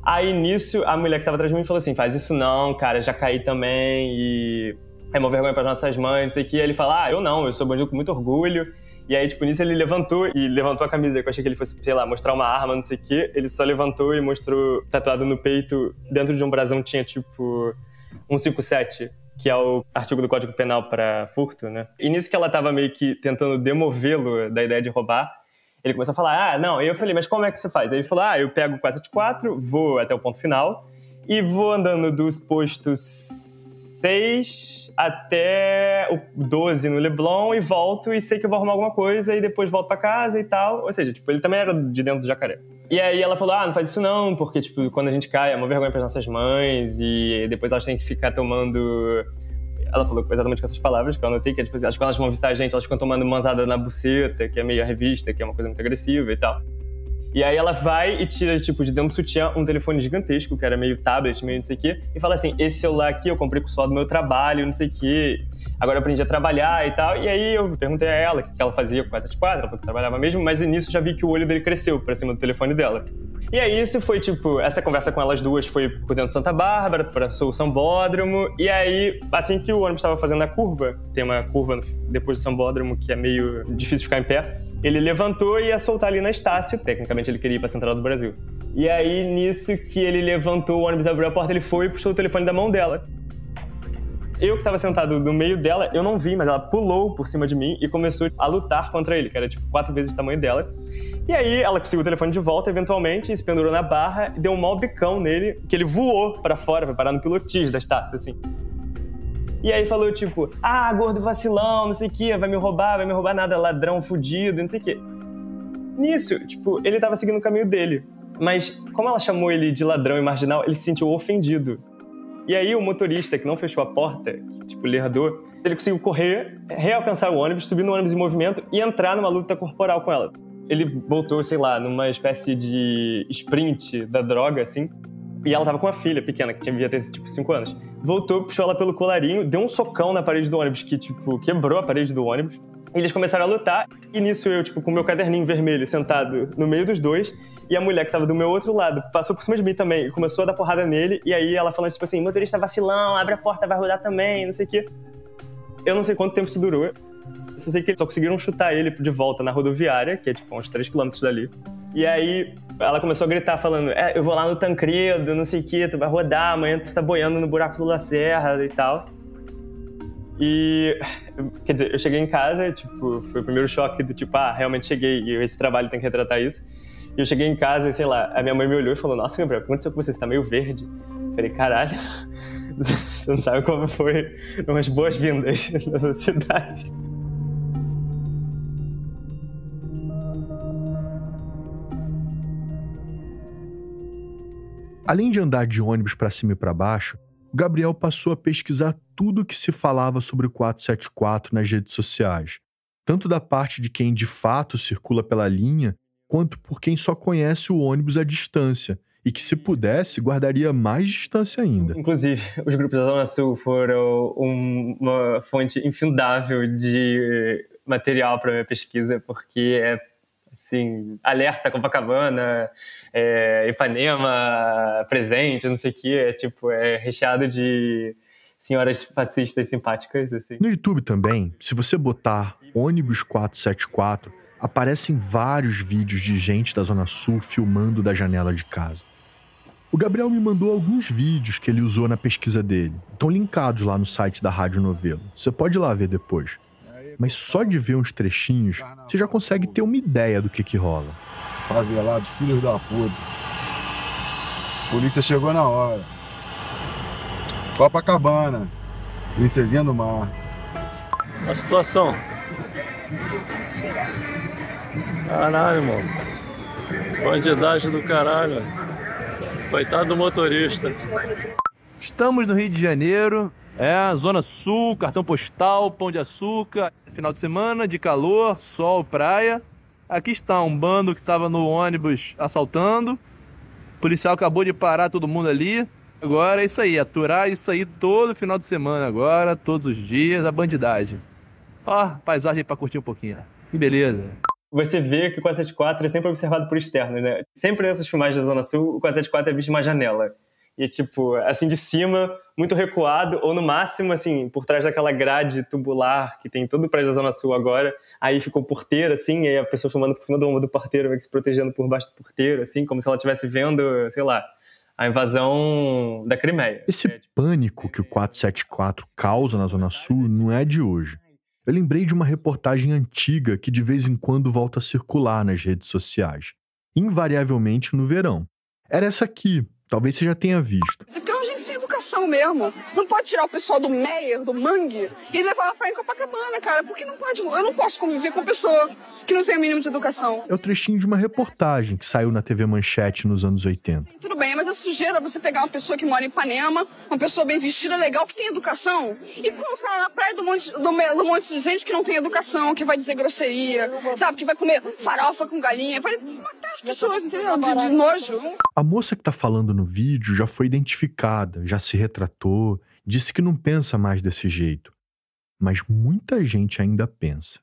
Speaker 10: Aí, nisso, a mulher que tava atrás de mim falou assim, faz isso não, cara, já caí também e é uma vergonha para nossas mães, não sei o. Aí ele fala, ah, eu não, eu sou bandido com muito orgulho. E aí, tipo, nisso ele levantou e levantou a camisa, que eu achei que ele fosse, sei lá, mostrar uma arma, não sei o quê. Ele só levantou e mostrou, tatuado no peito, dentro de um brasão tinha, tipo, um 57 que é o artigo do Código Penal para furto, né? E nisso que ela estava meio que tentando demovê-lo da ideia de roubar, ele começou a falar: "Ah, não". E eu falei: "Mas como é que você faz?". Aí ele falou: "Ah, eu pego o 474, vou até o ponto final e vou andando dos postos 6 até o 12 no Leblon e volto e sei que eu vou arrumar alguma coisa e depois volto para casa e tal". Ou seja, tipo, ele também era de dentro do jacaré. E aí ela falou: ah, não faz isso não, porque, tipo, quando a gente cai é uma vergonha para nossas mães e depois elas têm que ficar tomando. Ela falou exatamente com essas palavras que eu anotei, que é, tipo, acho que elas vão visitar a gente, elas ficam tomando manzada na buceta, que é meio a revista, que é uma coisa muito agressiva e tal. E aí ela vai e tira, tipo, de dentro do sutiã um telefone gigantesco, que era meio tablet, meio não sei o quê, e fala assim: esse celular aqui eu comprei com o do meu trabalho, não sei o quê. Agora eu aprendi a trabalhar e tal. E aí eu perguntei a ela o que ela fazia com essa tipo, ela falou que trabalhava mesmo, mas nisso já vi que o olho dele cresceu pra cima do telefone dela. E aí isso foi tipo, essa conversa com elas duas foi por dentro de Santa Bárbara, para o Sambódromo, e aí assim que o ônibus estava fazendo a curva, tem uma curva depois do Sambódromo que é meio difícil ficar em pé, ele levantou e ia soltar ali na Estácio, tecnicamente ele queria ir para Central do Brasil. E aí nisso que ele levantou, o ônibus abriu a porta, ele foi e puxou o telefone da mão dela. Eu que tava sentado no meio dela, eu não vi, mas ela pulou por cima de mim e começou a lutar contra ele, que era tipo quatro vezes o tamanho dela. E aí ela conseguiu o telefone de volta, eventualmente, se pendurou na barra e deu um mau bicão nele, que ele voou para fora, foi parar no pilotis das taças, assim. E aí falou, tipo, ah, gordo vacilão, não sei o que, vai me roubar, vai me roubar nada, ladrão fudido, não sei o que. Nisso, tipo, ele tava seguindo o caminho dele. Mas como ela chamou ele de ladrão e marginal, ele se sentiu ofendido. E aí o motorista que não fechou a porta, que, tipo, lerdou, ele conseguiu correr, realcançar o ônibus, subir no ônibus em movimento e entrar numa luta corporal com ela. Ele voltou, sei lá, numa espécie de sprint da droga, assim, e ela tava com uma filha pequena, que tinha, devia ter, tipo, 5 anos. Voltou, puxou ela pelo colarinho, deu um socão na parede do ônibus, que, tipo, quebrou a parede do ônibus. Eles começaram a lutar, e nisso eu, tipo, com meu caderninho vermelho sentado no meio dos dois, e a mulher que tava do meu outro lado passou por cima de mim também e começou a dar porrada nele. E aí ela falando, tipo assim, motorista vacilão, abre a porta, vai rodar também, não sei o quê. Eu não sei quanto tempo isso durou. Eu só sei que eles só conseguiram chutar ele de volta na rodoviária, que é tipo uns 3 km dali. E aí ela começou a gritar, falando: é, eu vou lá no Tancredo, não sei o que, tu vai rodar, amanhã tu tá boiando no buraco do Lacerda e tal. E, quer dizer, eu cheguei em casa, tipo, foi o primeiro choque do tipo, ah, realmente cheguei e esse trabalho tem que retratar isso. E eu cheguei em casa e, sei lá, a minha mãe me olhou e falou: Nossa, Gabriel, o que aconteceu com você? Você tá meio verde. Eu falei: Caralho, você não sabe como foi umas boas-vindas nessa cidade.
Speaker 9: Além de andar de ônibus para cima e para baixo, o Gabriel passou a pesquisar tudo o que se falava sobre o 474 nas redes sociais, tanto da parte de quem de fato circula pela linha, quanto por quem só conhece o ônibus à distância e que, se pudesse, guardaria mais distância ainda.
Speaker 10: Inclusive, os grupos da Zona Sul foram uma fonte infindável de material para minha pesquisa, porque é assim, alerta Copacabana, é, Ipanema presente, não sei o que, é tipo, é recheado de senhoras fascistas simpáticas, assim.
Speaker 9: No YouTube também, se você botar ônibus 474, aparecem vários vídeos de gente da Zona Sul filmando da janela de casa. O Gabriel me mandou alguns vídeos que ele usou na pesquisa dele. Estão linkados lá no site da Rádio Novelo. Você pode ir lá ver depois. Mas só de ver uns trechinhos, você já consegue ter uma ideia do que que rola.
Speaker 11: Favelados, filhos da puta. Polícia chegou na hora. Copacabana, princesinha do mar.
Speaker 12: A situação. Caralho, mano. Bandidagem do caralho. Coitado do motorista.
Speaker 13: Estamos no Rio de Janeiro, é, Zona Sul, cartão postal, pão de açúcar, final de semana, de calor, sol, praia. Aqui está um bando que estava no ônibus assaltando. O policial acabou de parar todo mundo ali. Agora é isso aí, aturar isso aí todo final de semana agora, todos os dias, a bandidagem. Ó, paisagem para curtir um pouquinho. Que beleza.
Speaker 10: Você vê que o 474 é sempre observado por externos, né? Sempre nessas filmagens da Zona Sul, o 474 é visto de uma janela. E, tipo, assim de cima, muito recuado, ou no máximo, assim, por trás daquela grade tubular que tem todo o prédio da Zona Sul agora. Aí ficou porteiro, assim, e aí a pessoa filmando por cima do ombro do porteiro, meio que se protegendo por baixo do porteiro, assim, como se ela estivesse vendo, sei lá, a invasão da Crimeia.
Speaker 9: Esse é, tipo, pânico que o 474 causa na Zona Sul não é de hoje. Eu lembrei de uma reportagem antiga que de vez em quando volta a circular nas redes sociais, invariavelmente no verão. Era essa aqui, talvez você já tenha visto.
Speaker 14: Mesmo. Não pode tirar o pessoal do Meyer, do Mangue, e levar pra em Copacabana, cara, porque não pode. Eu não posso conviver com pessoa que não tem o mínimo de educação.
Speaker 9: É o trechinho de uma reportagem que saiu na TV Manchete nos anos 80.
Speaker 14: Tudo bem, mas é sujeira você pegar uma pessoa que mora em Ipanema, uma pessoa bem vestida, legal, que tem educação, e colocar na praia do monte, do, do monte de gente que não tem educação, que vai dizer grosseria, sabe, que vai comer farofa com galinha, vai matar as pessoas, entendeu? De, de nojo.
Speaker 9: A moça que tá falando no vídeo já foi identificada, já se retratou, disse que não pensa mais desse jeito. Mas muita gente ainda pensa.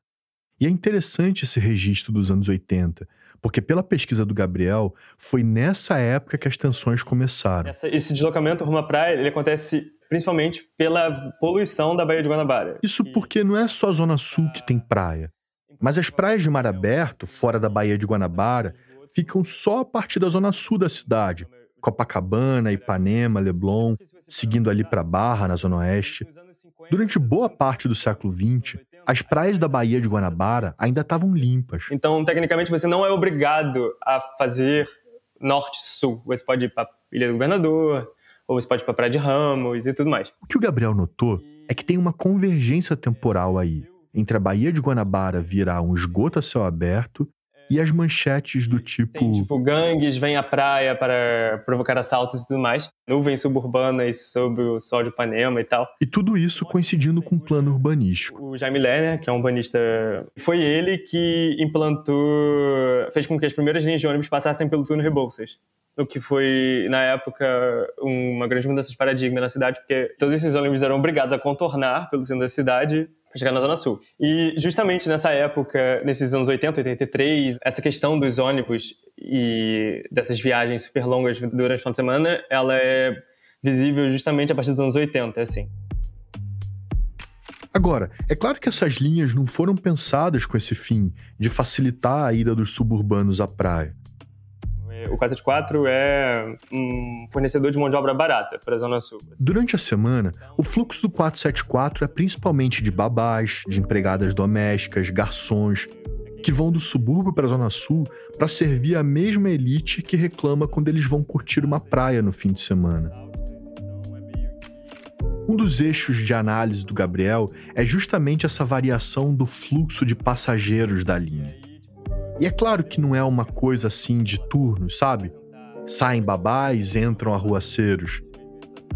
Speaker 9: E é interessante esse registro dos anos 80, porque pela pesquisa do Gabriel, foi nessa época que as tensões começaram.
Speaker 10: Essa, esse deslocamento rumo à praia, ele acontece principalmente pela poluição da Baía de Guanabara.
Speaker 9: Isso porque não é só a Zona Sul que tem praia. Mas as praias de mar aberto, fora da Baía de Guanabara, ficam só a partir da zona sul da cidade. Copacabana, Ipanema, Leblon, seguindo ali para Barra, na zona oeste. Durante boa parte do século XX, as praias da Baía de Guanabara ainda estavam limpas.
Speaker 10: Então, tecnicamente, você não é obrigado a fazer norte-sul. Você pode ir para Ilha do Governador, ou você pode ir para Praia de Ramos e tudo mais.
Speaker 9: O que o Gabriel notou é que tem uma convergência temporal aí entre a Baía de Guanabara virar um esgoto a céu aberto E as manchetes do tipo.
Speaker 10: Tem, tipo, gangues vêm à praia para provocar assaltos e tudo mais. Nuvens suburbanas sob o sol de Ipanema e tal.
Speaker 9: E tudo isso coincidindo com um plano urbanístico.
Speaker 10: O Jaime Lerner, que é um urbanista, foi ele que implantou, fez com que as primeiras linhas de ônibus passassem pelo túnel Rebouças. O que foi, na época, uma grande mudança de paradigma na cidade, porque todos esses ônibus eram obrigados a contornar pelo centro da cidade para chegar na Zona Sul. E justamente nessa época, nesses anos 80, 83, essa questão dos ônibus e dessas viagens super longas durante o final de semana, ela é visível justamente a partir dos anos 80, assim.
Speaker 9: Agora, é claro que essas linhas não foram pensadas com esse fim de facilitar a ida dos suburbanos à praia.
Speaker 10: O 474 é um fornecedor de mão de obra barata para a Zona Sul.
Speaker 9: Durante a semana, o fluxo do 474 é principalmente de babás, de empregadas domésticas, garçons, que vão do subúrbio para a Zona Sul para servir a mesma elite que reclama quando eles vão curtir uma praia no fim de semana. Um dos eixos de análise do Gabriel é justamente essa variação do fluxo de passageiros da linha. E é claro que não é uma coisa assim de turnos, sabe? Saem babás, entram arruaceiros.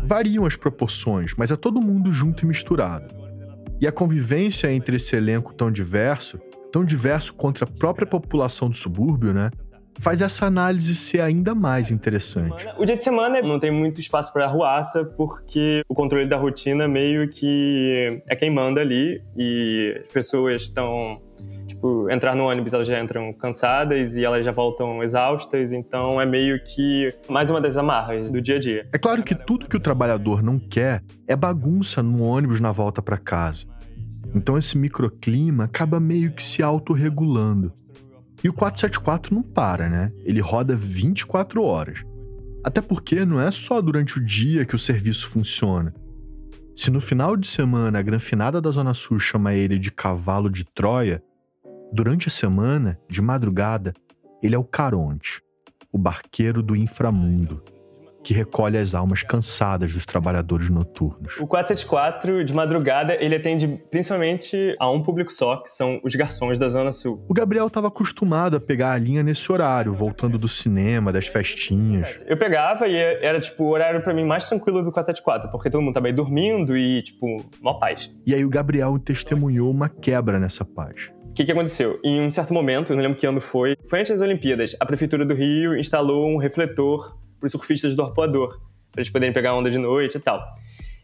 Speaker 9: Variam as proporções, mas é todo mundo junto e misturado. E a convivência entre esse elenco tão diverso, tão diverso contra a própria população do subúrbio, né? Faz essa análise ser ainda mais interessante.
Speaker 10: O dia de semana não tem muito espaço para arruaça, porque o controle da rotina meio que é quem manda ali e as pessoas estão tipo, entrar no ônibus, elas já entram cansadas e elas já voltam exaustas, então é meio que mais uma das amarras do dia a dia.
Speaker 9: É claro que tudo que o trabalhador não quer é bagunça no ônibus na volta para casa. Então esse microclima acaba meio que se autorregulando. E o 474 não para, né? Ele roda 24 horas. Até porque não é só durante o dia que o serviço funciona. Se no final de semana a granfinada da Zona Sul chama ele de cavalo de Troia, Durante a semana, de madrugada, ele é o Caronte, o barqueiro do inframundo, que recolhe as almas cansadas dos trabalhadores noturnos.
Speaker 10: O 474, de madrugada, ele atende principalmente a um público só, que são os garçons da Zona Sul.
Speaker 9: O Gabriel estava acostumado a pegar a linha nesse horário, voltando do cinema, das festinhas.
Speaker 10: Eu pegava e era, tipo, o horário para mim mais tranquilo do 474, porque todo mundo tava aí dormindo e, tipo, mó paz.
Speaker 9: E aí o Gabriel testemunhou uma quebra nessa paz.
Speaker 10: O que, que aconteceu? Em um certo momento, eu não lembro que ano foi, foi antes das Olimpíadas, a Prefeitura do Rio instalou um refletor para os surfistas do arpoador, para eles poderem pegar onda de noite e tal.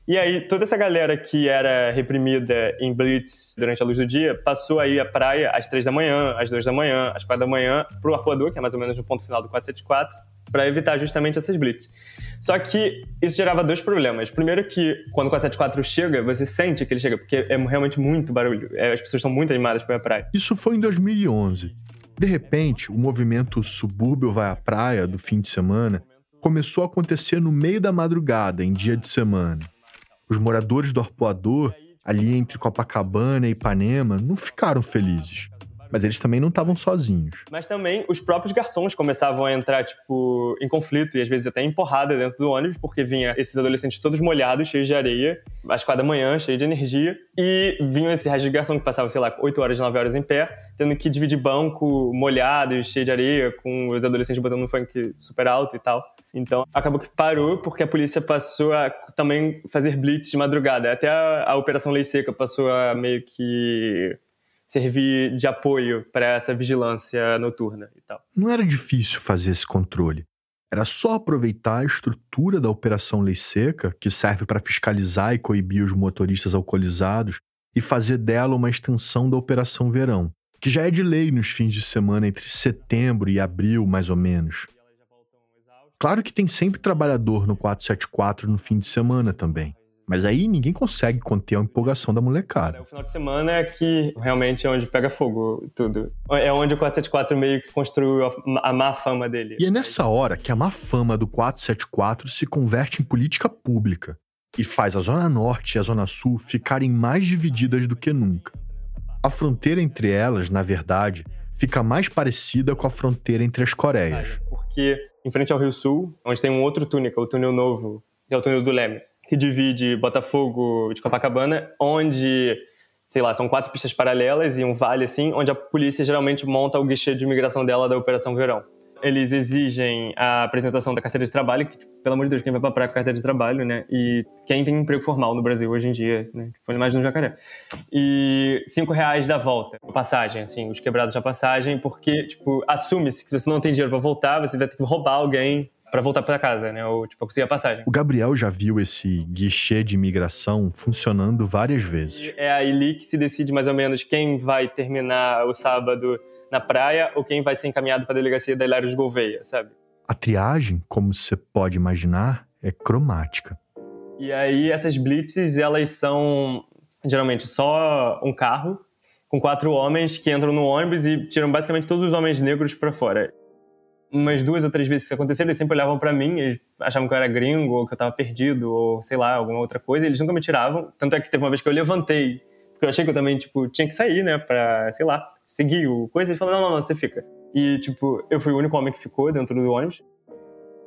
Speaker 10: E aí, toda essa galera que era reprimida em blitz durante a luz do dia passou aí a praia às três da manhã, às duas da manhã, às quatro da manhã, para o arpoador, que é mais ou menos o ponto final do 474, para evitar justamente essas blitz. Só que isso gerava dois problemas. Primeiro que quando o 474 chega, você sente que ele chega, porque é realmente muito barulho. É, as pessoas estão muito animadas para à praia.
Speaker 9: Isso foi em 2011. De repente, o movimento Subúrbio vai à praia do fim de semana começou a acontecer no meio da madrugada, em dia de semana. Os moradores do Arpoador, ali entre Copacabana e Ipanema, não ficaram felizes. Mas eles também não estavam sozinhos.
Speaker 10: Mas também os próprios garçons começavam a entrar, tipo, em conflito e às vezes até em porrada dentro do ônibus, porque vinha esses adolescentes todos molhados, cheios de areia, às quatro da manhã, cheios de energia, e vinham esses restos de garçom que passavam, sei lá, 8 horas, 9 horas em pé, tendo que dividir banco molhado, cheio de areia, com os adolescentes botando um funk super alto e tal. Então, acabou que parou porque a polícia passou a também fazer blitz de madrugada. Até a, a Operação Lei Seca passou a meio que servir de apoio para essa vigilância noturna e tal.
Speaker 9: Não era difícil fazer esse controle. Era só aproveitar a estrutura da Operação Lei Seca, que serve para fiscalizar e coibir os motoristas alcoolizados, e fazer dela uma extensão da Operação Verão, que já é de lei nos fins de semana entre setembro e abril, mais ou menos. Claro que tem sempre trabalhador no 474 no fim de semana também. Mas aí ninguém consegue conter a empolgação da molecada.
Speaker 10: O final de semana é que realmente é onde pega fogo tudo. É onde o 474 meio que construiu a, má fama dele.
Speaker 9: E é nessa hora que a má fama do 474 se converte em política pública e faz a Zona Norte e a Zona Sul ficarem mais divididas do que nunca. A fronteira entre elas, na verdade, fica mais parecida com a fronteira entre as Coreias.
Speaker 10: Porque em frente ao Rio Sul, onde tem um outro túnel, que é o túnel novo, que é o túnel do Leme, que divide Botafogo de Copacabana, onde sei lá, são quatro pistas paralelas e um vale assim, onde a polícia geralmente monta o guichê de imigração dela da Operação Verão. Eles exigem a apresentação da carteira de trabalho, que, tipo, pelo amor de Deus, quem vai pra praia com carteira de trabalho, né? E quem tem emprego formal no Brasil hoje em dia, né? Tipo, mais no jacaré. E cinco reais da volta, passagem, assim, os quebrados da passagem, porque, tipo, assume-se que se você não tem dinheiro para voltar, você vai ter que roubar alguém para voltar para casa, né? Ou tipo conseguir a passagem.
Speaker 9: O Gabriel já viu esse guichê de imigração funcionando várias vezes.
Speaker 10: É ali que se decide mais ou menos quem vai terminar o sábado na praia ou quem vai ser encaminhado para a delegacia da Hilário de Gouveia, sabe?
Speaker 9: A triagem, como você pode imaginar, é cromática.
Speaker 10: E aí essas blitzes, elas são geralmente só um carro com quatro homens que entram no ônibus e tiram basicamente todos os homens negros para fora umas duas ou três vezes que isso aconteceu, eles sempre olhavam para mim, eles achavam que eu era gringo, ou que eu tava perdido, ou sei lá, alguma outra coisa, eles nunca me tiravam. Tanto é que teve uma vez que eu levantei, porque eu achei que eu também, tipo, tinha que sair, né, pra, sei lá, seguir o coisa. Eles falaram, não, não, não, você fica. E, tipo, eu fui o único homem que ficou dentro do ônibus.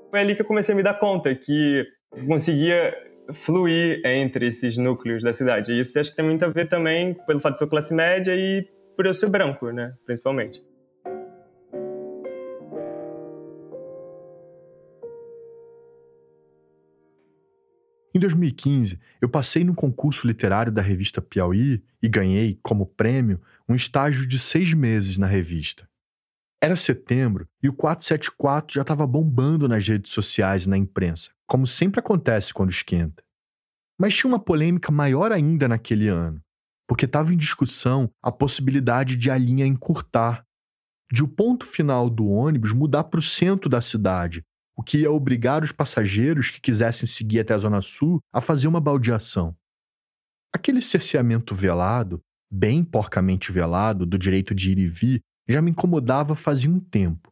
Speaker 10: Foi ali que eu comecei a me dar conta que conseguia fluir entre esses núcleos da cidade. E isso acho que tem muito a ver também pelo fato de ser classe média e por eu ser branco, né, principalmente.
Speaker 9: Em 2015, eu passei no concurso literário da revista Piauí e ganhei, como prêmio, um estágio de seis meses na revista. Era setembro e o 474 já estava bombando nas redes sociais e na imprensa, como sempre acontece quando esquenta. Mas tinha uma polêmica maior ainda naquele ano, porque estava em discussão a possibilidade de a linha encurtar, de o ponto final do ônibus mudar para o centro da cidade, o que ia obrigar os passageiros que quisessem seguir até a Zona Sul a fazer uma baldeação. Aquele cerceamento velado, bem porcamente velado, do direito de ir e vir, já me incomodava fazia um tempo.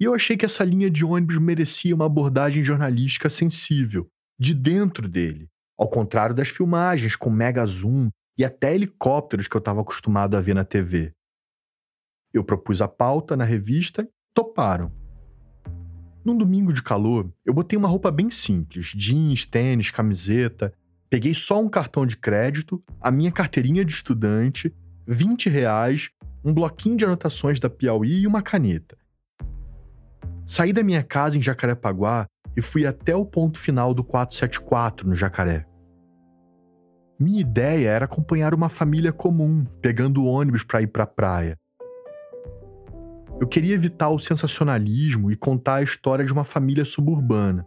Speaker 9: E eu achei que essa linha de ônibus merecia uma abordagem jornalística sensível, de dentro dele, ao contrário das filmagens com mega zoom e até helicópteros que eu estava acostumado a ver na TV. Eu propus a pauta na revista toparam. Num domingo de calor, eu botei uma roupa bem simples, jeans, tênis, camiseta. Peguei só um cartão de crédito, a minha carteirinha de estudante, 20 reais, um bloquinho de anotações da Piauí e uma caneta. Saí da minha casa em Jacarepaguá e fui até o ponto final do 474 no Jacaré. Minha ideia era acompanhar uma família comum, pegando ônibus para ir para a praia. Eu queria evitar o sensacionalismo e contar a história de uma família suburbana.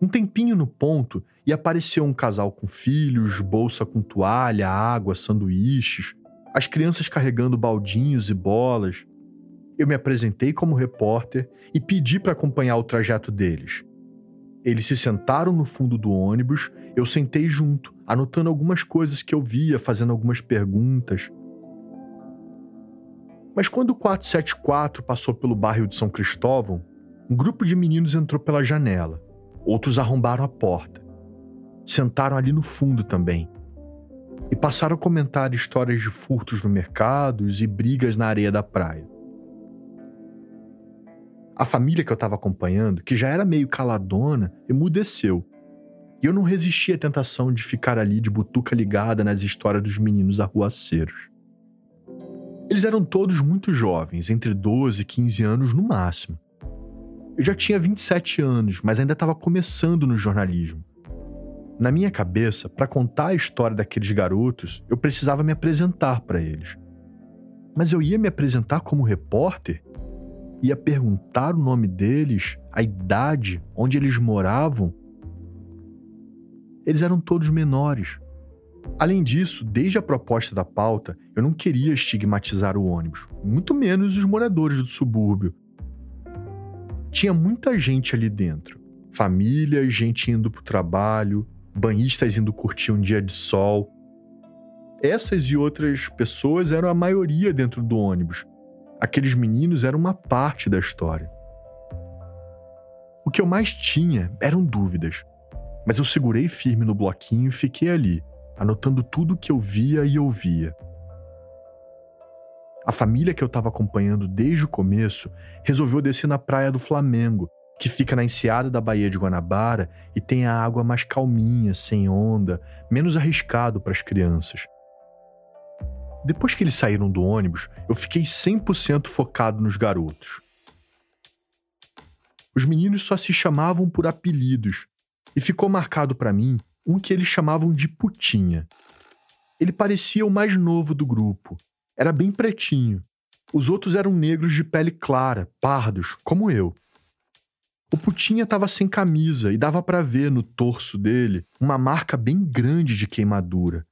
Speaker 9: Um tempinho no ponto e apareceu um casal com filhos, bolsa com toalha, água, sanduíches, as crianças carregando baldinhos e bolas. Eu me apresentei como repórter e pedi para acompanhar o trajeto deles. Eles se sentaram no fundo do ônibus, eu sentei junto, anotando algumas coisas que eu via, fazendo algumas perguntas. Mas quando o 474 passou pelo bairro de São Cristóvão, um grupo de meninos entrou pela janela. Outros arrombaram a porta. Sentaram ali no fundo também. E passaram a comentar histórias de furtos no mercado e brigas na areia da praia. A família que eu estava acompanhando, que já era meio caladona, emudeceu. E eu não resisti à tentação de ficar ali de butuca ligada nas histórias dos meninos arruaceiros. Eles eram todos muito jovens, entre 12 e 15 anos no máximo. Eu já tinha 27 anos, mas ainda estava começando no jornalismo. Na minha cabeça, para contar a história daqueles garotos, eu precisava me apresentar para eles. Mas eu ia me apresentar como repórter? Ia perguntar o nome deles, a idade, onde eles moravam? Eles eram todos menores, Além disso, desde a proposta da pauta, eu não queria estigmatizar o ônibus, muito menos os moradores do subúrbio. Tinha muita gente ali dentro. Família, gente indo para o trabalho, banhistas indo curtir um dia de sol. Essas e outras pessoas eram a maioria dentro do ônibus. Aqueles meninos eram uma parte da história. O que eu mais tinha eram dúvidas, mas eu segurei firme no bloquinho e fiquei ali, anotando tudo que eu via e ouvia. A família que eu estava acompanhando desde o começo resolveu descer na praia do Flamengo, que fica na enseada da Baía de Guanabara e tem a água mais calminha, sem onda, menos arriscado para as crianças. Depois que eles saíram do ônibus, eu fiquei 100% focado nos garotos. Os meninos só se chamavam por apelidos, e ficou marcado para mim um que eles chamavam de Putinha. Ele parecia o mais novo do grupo, era bem pretinho. Os outros eram negros de pele clara, pardos, como eu. O Putinha estava sem camisa e dava para ver no torso dele uma marca bem grande de queimadura.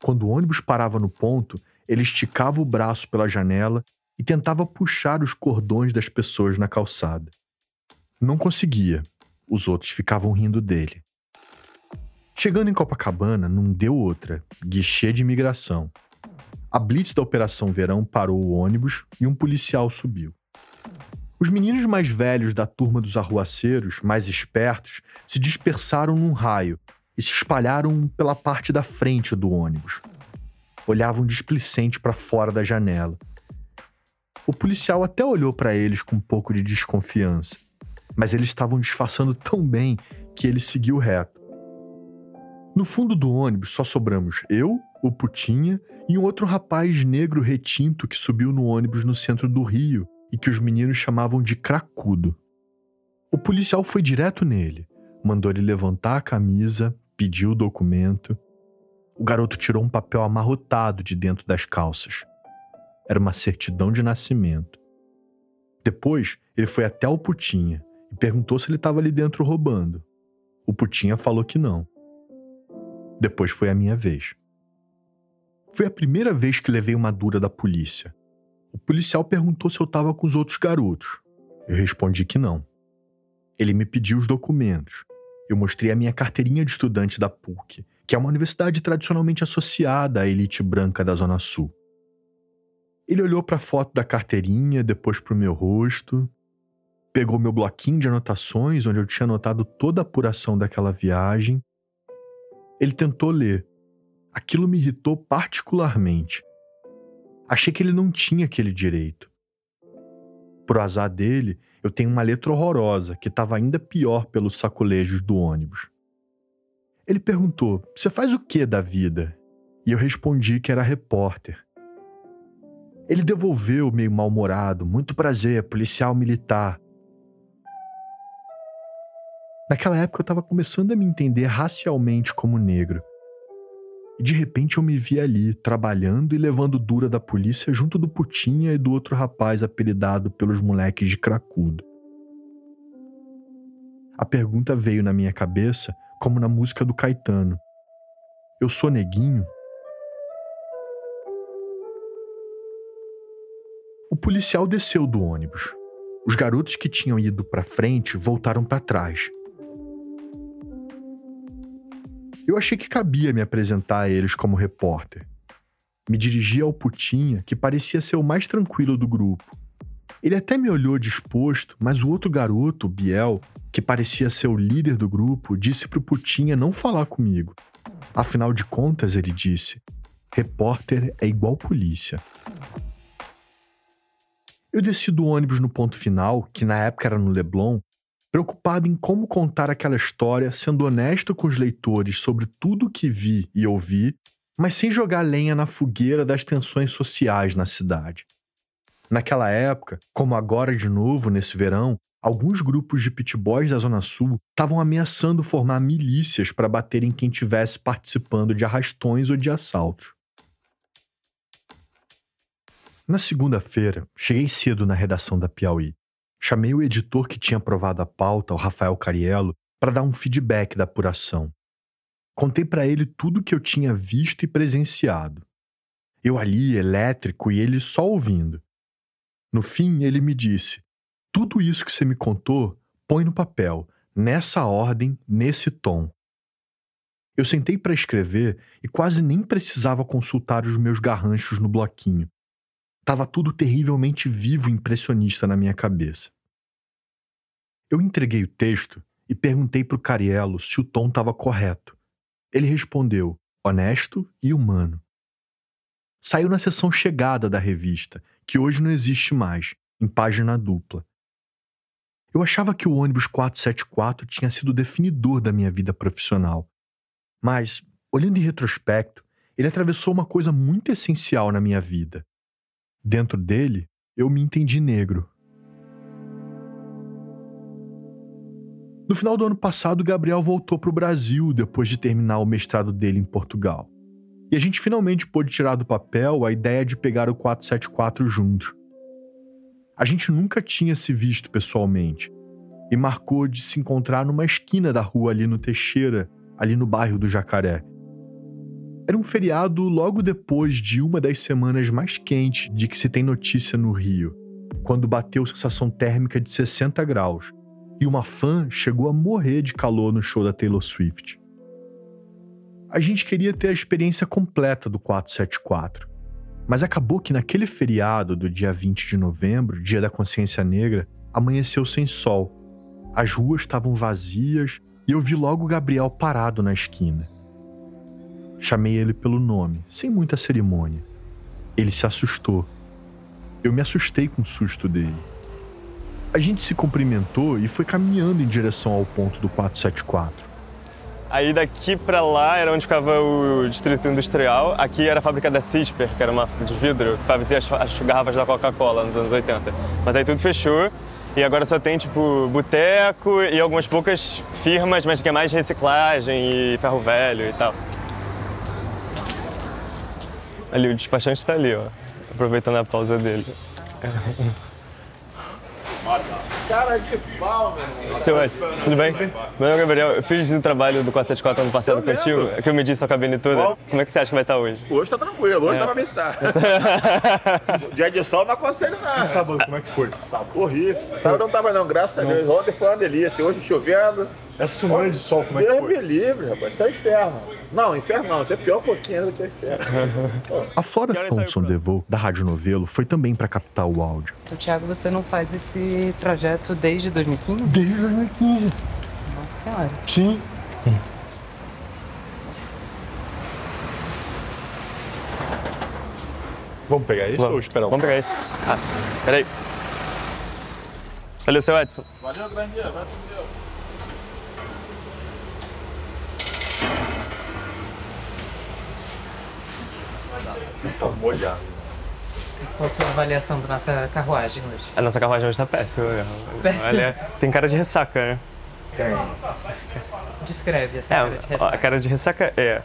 Speaker 9: Quando o ônibus parava no ponto, ele esticava o braço pela janela e tentava puxar os cordões das pessoas na calçada. Não conseguia. Os outros ficavam rindo dele. Chegando em Copacabana, não deu outra guichê de imigração. A blitz da Operação Verão parou o ônibus e um policial subiu. Os meninos mais velhos da turma dos arruaceiros, mais espertos, se dispersaram num raio e se espalharam pela parte da frente do ônibus. Olhavam displicente para fora da janela. O policial até olhou para eles com um pouco de desconfiança, mas eles estavam disfarçando tão bem que ele seguiu reto. No fundo do ônibus só sobramos eu, o Putinha e um outro rapaz negro retinto que subiu no ônibus no centro do Rio e que os meninos chamavam de cracudo. O policial foi direto nele, mandou ele levantar a camisa, pediu o documento. O garoto tirou um papel amarrotado de dentro das calças. Era uma certidão de nascimento. Depois, ele foi até o Putinha e perguntou se ele estava ali dentro roubando. O Putinha falou que não. Depois foi a minha vez. Foi a primeira vez que levei uma dura da polícia. O policial perguntou se eu estava com os outros garotos. Eu respondi que não. Ele me pediu os documentos eu mostrei a minha carteirinha de estudante da PUC, que é uma universidade tradicionalmente associada à elite branca da Zona Sul. Ele olhou para a foto da carteirinha, depois para o meu rosto, pegou meu bloquinho de anotações, onde eu tinha anotado toda a apuração daquela viagem. Ele tentou ler. Aquilo me irritou particularmente. Achei que ele não tinha aquele direito. Por azar dele, eu tenho uma letra horrorosa que estava ainda pior pelos sacolejos do ônibus. Ele perguntou: Você faz o que da vida? E eu respondi que era repórter. Ele devolveu meio mal-humorado: Muito prazer, policial militar. Naquela época eu estava começando a me entender racialmente como negro. E de repente eu me vi ali, trabalhando e levando dura da polícia junto do Putinha e do outro rapaz apelidado pelos moleques de cracudo. A pergunta veio na minha cabeça como na música do Caetano. Eu sou neguinho? O policial desceu do ônibus. Os garotos que tinham ido para frente voltaram para trás Eu achei que cabia me apresentar a eles como repórter. Me dirigi ao Putinha, que parecia ser o mais tranquilo do grupo. Ele até me olhou disposto, mas o outro garoto, Biel, que parecia ser o líder do grupo, disse pro Putinha não falar comigo. Afinal de contas, ele disse, repórter é igual polícia. Eu desci do ônibus no ponto final, que na época era no Leblon, preocupado em como contar aquela história, sendo honesto com os leitores sobre tudo o que vi e ouvi, mas sem jogar lenha na fogueira das tensões sociais na cidade. Naquela época, como agora de novo nesse verão, alguns grupos de pitboys da Zona Sul estavam ameaçando formar milícias para bater em quem estivesse participando de arrastões ou de assaltos. Na segunda-feira, cheguei cedo na redação da Piauí Chamei o editor que tinha aprovado a pauta, o Rafael Cariello, para dar um feedback da apuração. Contei para ele tudo que eu tinha visto e presenciado. Eu ali, elétrico, e ele só ouvindo. No fim, ele me disse: Tudo isso que você me contou, põe no papel, nessa ordem, nesse tom. Eu sentei para escrever e quase nem precisava consultar os meus garranchos no bloquinho. Tava tudo terrivelmente vivo e impressionista na minha cabeça. Eu entreguei o texto e perguntei para o Cariello se o tom estava correto. Ele respondeu, honesto e humano. Saiu na seção chegada da revista, que hoje não existe mais, em página dupla. Eu achava que o ônibus 474 tinha sido definidor da minha vida profissional. Mas, olhando em retrospecto, ele atravessou uma coisa muito essencial na minha vida. Dentro dele, eu me entendi negro. No final do ano passado, Gabriel voltou para o Brasil depois de terminar o mestrado dele em Portugal. E a gente finalmente pôde tirar do papel a ideia de pegar o 474 juntos. A gente nunca tinha se visto pessoalmente e marcou de se encontrar numa esquina da rua ali no Teixeira, ali no bairro do Jacaré. Era um feriado logo depois de uma das semanas mais quentes de que se tem notícia no Rio, quando bateu sensação térmica de 60 graus e uma fã chegou a morrer de calor no show da Taylor Swift. A gente queria ter a experiência completa do 474, mas acabou que naquele feriado do dia 20 de novembro, dia da consciência negra, amanheceu sem sol. As ruas estavam vazias e eu vi logo Gabriel parado na esquina. Chamei ele pelo nome, sem muita cerimônia. Ele se assustou. Eu me assustei com o susto dele. A gente se cumprimentou e foi caminhando em direção ao ponto do 474.
Speaker 10: Aí daqui pra lá era onde ficava o distrito industrial. Aqui era a fábrica da Cisper, que era uma de vidro, que fazia as, as garrafas da Coca-Cola nos anos 80. Mas aí tudo fechou e agora só tem, tipo, boteco e algumas poucas firmas, mas que é mais reciclagem e ferro velho e tal. Ali, o despachante está ali, ó. Aproveitando a pausa dele.
Speaker 15: Cara de pau, meu irmão.
Speaker 10: Seu Ed, tudo bem? Meu nome é Gabriel. Eu fiz o trabalho do 474 ano passado contigo, que eu medi sua cabine toda.
Speaker 15: Bom.
Speaker 10: Como é que você acha que vai estar hoje?
Speaker 15: Hoje tá tranquilo, hoje
Speaker 10: É.
Speaker 15: dá pra visitar. Dia de sol não aconselho nada.
Speaker 9: E sábado, como é que foi?
Speaker 15: Sábado horrível. Sábado não tava não, graças a Deus. Ontem foi uma delícia, hoje chovendo.
Speaker 9: Essa semana de sol, como é que
Speaker 15: Deus
Speaker 9: foi?
Speaker 15: me livre, rapaz. Isso é inferno. Não, inferno não. Isso é pior um pouquinho do que inferno.
Speaker 9: A Flora Thompson DeVoe, da Rádio Novelo, foi também para captar o áudio.
Speaker 16: O Thiago, você não faz esse trajeto desde 2015?
Speaker 9: Desde 2015.
Speaker 16: Nossa senhora.
Speaker 9: Sim. Vamos pegar isso
Speaker 10: Vamos.
Speaker 9: ou esperar um
Speaker 10: Vamos pegar isso. Ah, peraí. Valeu, seu Edson.
Speaker 15: Valeu, grande. Valeu.
Speaker 9: Tá molhado.
Speaker 16: Qual a sua avaliação da nossa carruagem hoje?
Speaker 10: A nossa carruagem hoje tá péssima.
Speaker 16: Péssima?
Speaker 10: Olha, tem cara de ressaca, né?
Speaker 16: Descreve essa
Speaker 10: É,
Speaker 16: cara de ressaca.
Speaker 10: a cara de ressaca é.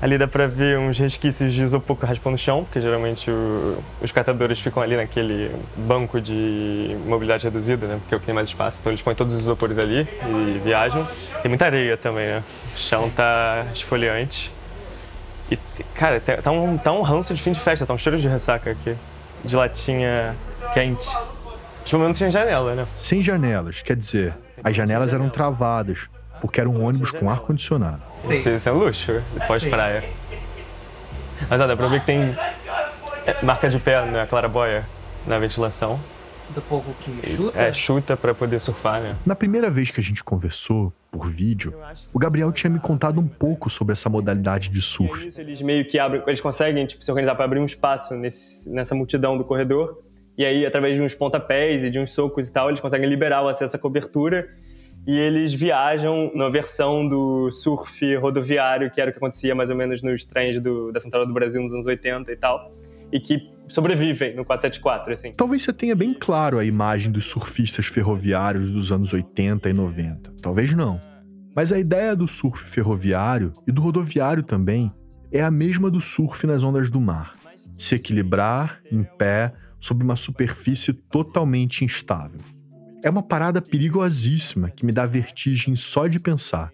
Speaker 10: Ali dá pra ver uns resquícios de isopor que raspam no chão, porque geralmente o- os catadores ficam ali naquele banco de mobilidade reduzida, né? Porque é o que tem mais espaço. Então eles põem todos os isopores ali e viajam. Tem muita areia também, né? O chão tá esfoliante. E, cara, tá- tá um, tá um ranço de fim de festa, tá um cheiro de ressaca aqui. De latinha quente. Tipo, não tinha janela, né?
Speaker 9: Sem janelas, quer dizer, as janelas eram travadas, porque era um ônibus com ar-condicionado.
Speaker 10: Isso, isso é luxo, pós-praia. Mas ó, dá pra ver que tem é, marca de pé na clarabóia, na ventilação.
Speaker 16: Do povo que chuta?
Speaker 10: É, chuta pra poder surfar, né?
Speaker 9: Na primeira vez que a gente conversou, por vídeo, o Gabriel tinha me contado um pouco sobre essa modalidade de surf.
Speaker 10: Isso, eles meio que abrem, eles conseguem tipo, se organizar para abrir um espaço nesse, nessa multidão do corredor. E aí, através de uns pontapés e de uns socos e tal, eles conseguem liberar o acesso à cobertura. E eles viajam na versão do surf rodoviário, que era o que acontecia mais ou menos nos trens do- da Central do Brasil nos anos 80 e tal. E que sobrevivem no 474, assim.
Speaker 9: Talvez você tenha bem claro a imagem dos surfistas ferroviários dos anos 80 e 90. Talvez não. Mas a ideia do surf ferroviário e do rodoviário também é a mesma do surf nas ondas do mar. Se equilibrar em pé sobre uma superfície totalmente instável. É uma parada perigosíssima que me dá vertigem só de pensar.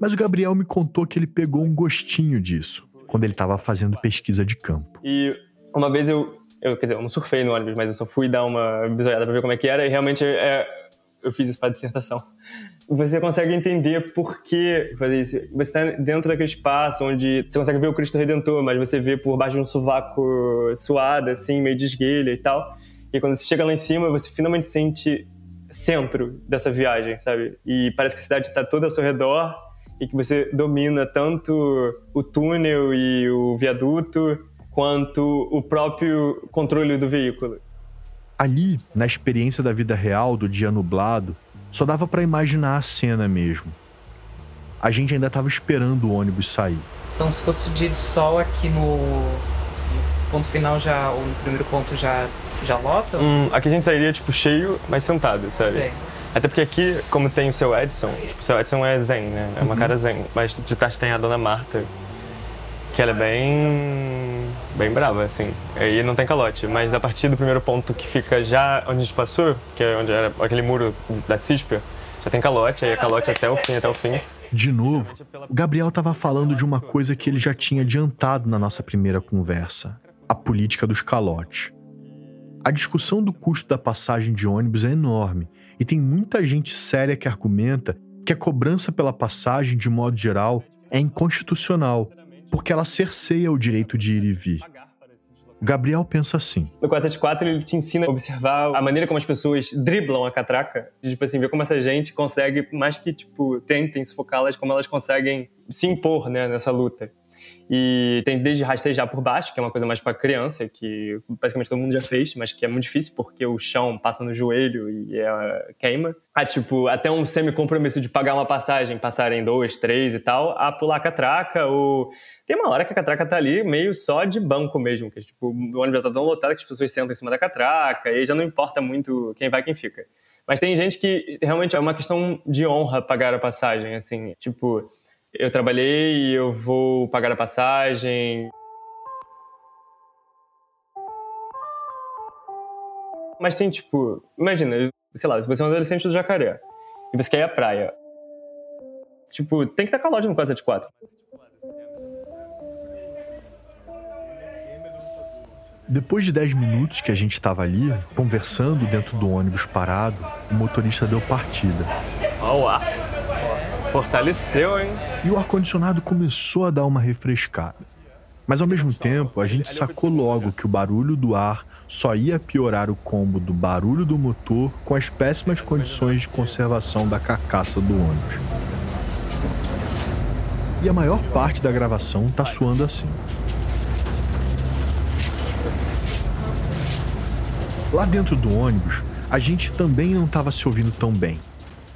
Speaker 9: Mas o Gabriel me contou que ele pegou um gostinho disso quando ele estava fazendo pesquisa de campo.
Speaker 10: E uma vez eu, eu, quer dizer, eu não surfei no ônibus, mas eu só fui dar uma bisoiada pra ver como é que era e realmente é, eu fiz isso pra dissertação. Você consegue entender por que fazer isso. Você está dentro daquele espaço onde você consegue ver o Cristo Redentor, mas você vê por baixo de um sovaco suado, assim, meio de esguelha e tal. E quando você chega lá em cima, você finalmente sente centro dessa viagem, sabe? E parece que a cidade está toda ao seu redor e que você domina tanto o túnel e o viaduto quanto o próprio controle do veículo.
Speaker 9: Ali, na experiência da vida real do dia nublado, Só dava para imaginar a cena mesmo. A gente ainda estava esperando o ônibus sair.
Speaker 16: Então, se fosse dia de sol aqui no, no ponto final já, ou no primeiro ponto já, já lota?
Speaker 10: Hum, aqui a gente sairia, tipo, cheio, mas sentado, sabe?
Speaker 16: Sei.
Speaker 10: Até porque aqui, como tem o seu Edson, tipo, o seu Edson é zen, né? É uma
Speaker 9: Uhum.
Speaker 10: cara zen. Mas de tarde tem a dona Marta, que ela é bem. bem brava, assim. Aí não tem calote. Mas a partir do primeiro ponto que fica já onde a gente passou, que é onde era aquele muro da CISP, já tem calote, aí é calote até o fim, até o fim.
Speaker 9: De novo, o Gabriel estava falando de uma coisa que ele já tinha adiantado na nossa primeira conversa: a política dos calotes. A discussão do custo da passagem de ônibus é enorme e tem muita gente séria que argumenta que a cobrança pela passagem, de modo geral, é inconstitucional, porque ela cerceia o direito de ir e vir. Gabriel pensa assim.
Speaker 10: No 474 ele te ensina a observar a maneira como as pessoas driblam a catraca. De, tipo assim, ver como essa gente consegue, mais que tipo, tentem sufocá-las, como elas conseguem se impor né, nessa luta. E tem desde rastejar por baixo, que é uma coisa mais para criança, que basicamente todo mundo já fez, mas que é muito difícil porque o chão passa no joelho e é, queima. A tipo, até um semi-compromisso de pagar uma passagem, passarem dois, três e tal, a pular a catraca ou tem uma hora que a catraca tá ali meio só de banco mesmo, que tipo, o ônibus já tá tão lotado que as pessoas sentam em cima da catraca e já não importa muito quem vai quem fica. Mas tem gente que realmente é uma questão de honra pagar a passagem, assim, tipo, eu trabalhei e eu vou pagar a passagem. Mas tem tipo, imagina, sei lá, se você é um adolescente do jacaré e você quer ir à praia, tipo, tem que estar calóide no 474.
Speaker 9: Depois de 10 minutos que a gente estava ali, conversando dentro do ônibus parado, o motorista deu partida.
Speaker 10: Ar. Fortaleceu, hein?
Speaker 9: E o ar-condicionado começou a dar uma refrescada. Mas ao mesmo tempo, a gente sacou logo que o barulho do ar só ia piorar o combo do barulho do motor com as péssimas condições de conservação da carcaça do ônibus. E a maior parte da gravação tá soando assim. Lá dentro do ônibus, a gente também não estava se ouvindo tão bem.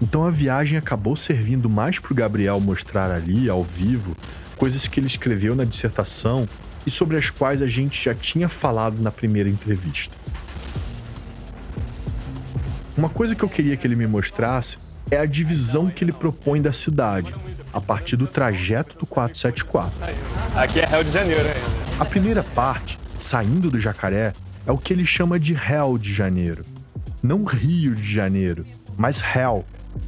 Speaker 9: Então a viagem acabou servindo mais para o Gabriel mostrar ali, ao vivo, coisas que ele escreveu na dissertação e sobre as quais a gente já tinha falado na primeira entrevista. Uma coisa que eu queria que ele me mostrasse é a divisão que ele propõe da cidade, a partir do trajeto do 474.
Speaker 10: Aqui é Rio de Janeiro ainda.
Speaker 9: A primeira parte, saindo do jacaré, é o que ele chama de Hell de Janeiro. Não Rio de Janeiro, mas Hell.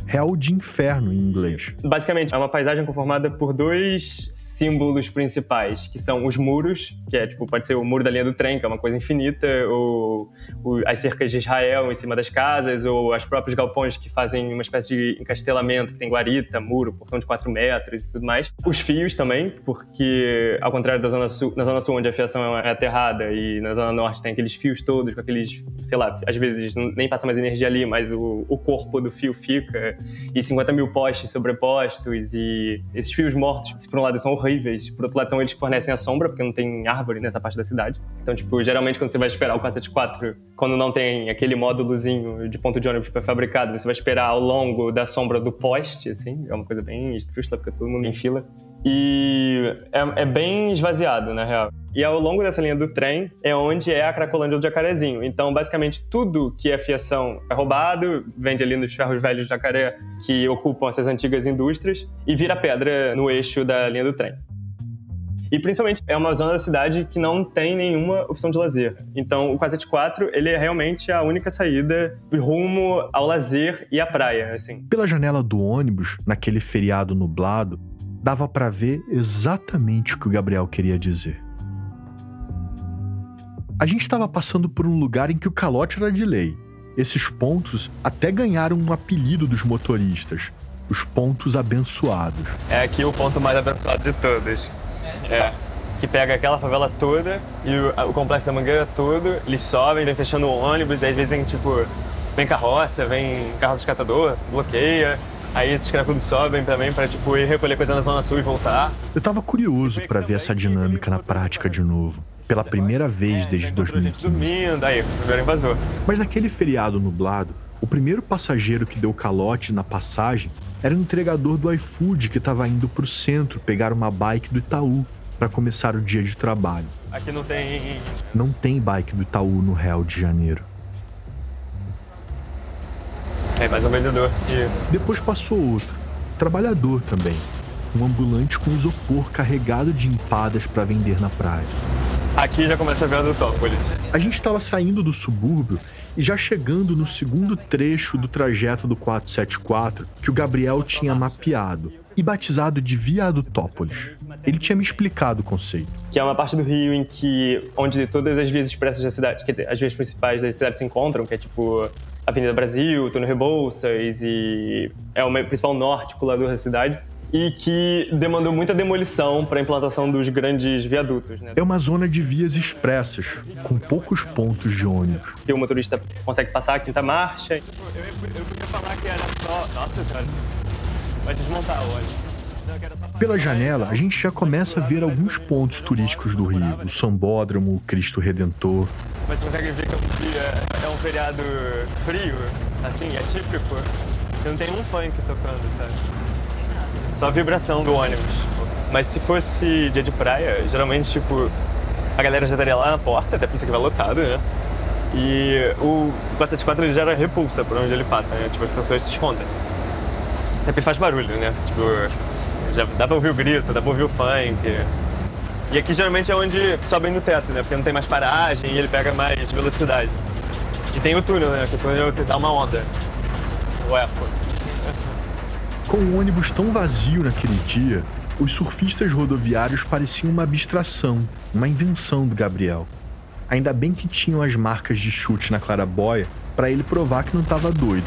Speaker 9: Hell de inferno em inglês.
Speaker 10: Basicamente, é uma paisagem conformada por dois símbolos principais, que são os muros, que é tipo, pode ser o muro da linha do trem, que é uma coisa infinita, ou, ou as cercas de Israel em cima das casas, ou os próprios galpões que fazem uma espécie de encastelamento, que tem guarita, muro, portão de 4 metros e tudo mais. Os fios também, porque ao contrário da zona sul, na zona sul onde a fiação é aterrada e na zona norte tem aqueles fios todos com aqueles, sei lá, às vezes nem passa mais energia ali, mas o, o corpo do fio fica e 50 mil postes sobrepostos e esses fios mortos, se por um lado são horríveis, por outro lado são eles que fornecem a sombra, porque não tem árvore nessa parte da cidade. Então, tipo, geralmente quando você vai esperar o 474, quando não tem aquele módulozinho de ponto de ônibus pré-fabricado, você vai esperar ao longo da sombra do poste, assim, é uma coisa bem estrúxula, porque todo mundo em fila. E é, é, bem esvaziado, na real. E ao longo dessa linha do trem é onde é a Cracolândia do Jacarezinho. Então, basicamente, tudo que é fiação é roubado, vende ali nos ferros velhos do Jacaré, que ocupam essas antigas indústrias, e vira pedra no eixo da linha do trem. E principalmente é uma zona da cidade que não tem nenhuma opção de lazer. Então o 474 ele é realmente a única saída rumo ao lazer e à praia, assim.
Speaker 9: Pela janela do ônibus, naquele feriado nublado, dava para ver exatamente o que o Gabriel queria dizer. A gente estava passando por um lugar em que o calote era de lei. Esses pontos até ganharam um apelido dos motoristas, os pontos abençoados.
Speaker 10: É aqui o ponto mais abençoado de todos. É. Que pega aquela favela toda e o, o complexo da Mangueira todo, eles sobem, vem fechando o ônibus, aí às vezes vem tipo, vem carroça, vem carro descatador, bloqueia. Aí esses caras tudo sobem também pra tipo, ir recolher coisa na Zona Sul e voltar.
Speaker 9: Eu tava curioso para ver essa dinâmica na prática de novo. Pela primeira vez desde 2015.
Speaker 10: Dormindo, aí, primeiro invasor.
Speaker 9: Mas naquele feriado nublado, O primeiro passageiro que deu calote na passagem era um entregador do iFood que estava indo para o centro pegar uma bike do Itaú para começar o dia de trabalho.
Speaker 10: Aqui não tem.
Speaker 9: Não tem bike do Itaú no Rio de Janeiro.
Speaker 10: É mais um vendedor. E...
Speaker 9: Depois passou outro, trabalhador também, um ambulante com isopor carregado de empadas para vender na praia.
Speaker 10: Aqui já começa a ver a Dutópolis.
Speaker 9: A gente estava saindo do subúrbio e já chegando no segundo trecho do trajeto do 474 que o Gabriel tinha mapeado e batizado de Viadutópolis. Ele tinha me explicado o conceito.
Speaker 10: Que é uma parte do Rio em que onde todas as vias expressas da cidade, quer dizer, as vias principais da cidade se encontram, que é tipo Avenida Brasil, Túnel Rebouças e é o principal nó articulador da cidade e que demandou muita demolição para a implantação dos grandes viadutos. Né?
Speaker 9: É uma zona de vias expressas, com poucos pontos de ônibus.
Speaker 10: Que o motorista consegue passar a quinta marcha. Eu, eu, eu podia falar que era só. Nossa senhora, vai desmontar o ônibus.
Speaker 9: Pela janela, a gente já começa a ver alguns pontos turísticos do Rio, o Sambódromo, o Cristo Redentor.
Speaker 10: Mas consegue ver que é um dia, é um feriado frio, assim, é típico. Você não tem um funk tocando, sabe? Só a vibração do ônibus. Mas se fosse dia de praia, geralmente, tipo, a galera já estaria lá na porta, até pensa que vai lotado, né? E o 474 ele gera repulsa por onde ele passa, né? Tipo, as pessoas se escondem. Até porque ele faz barulho, né? Tipo, já dá pra ouvir o grito, dá pra ouvir o funk. E aqui geralmente é onde sobe no teto, né? Porque não tem mais paragem e ele pega mais velocidade. E tem o túnel, né? Que o túnel dá uma onda. O eco.
Speaker 9: Com o ônibus tão vazio naquele dia, os surfistas rodoviários pareciam uma abstração, uma invenção do Gabriel. Ainda bem que tinham as marcas de chute na clarabóia para ele provar que não estava doido.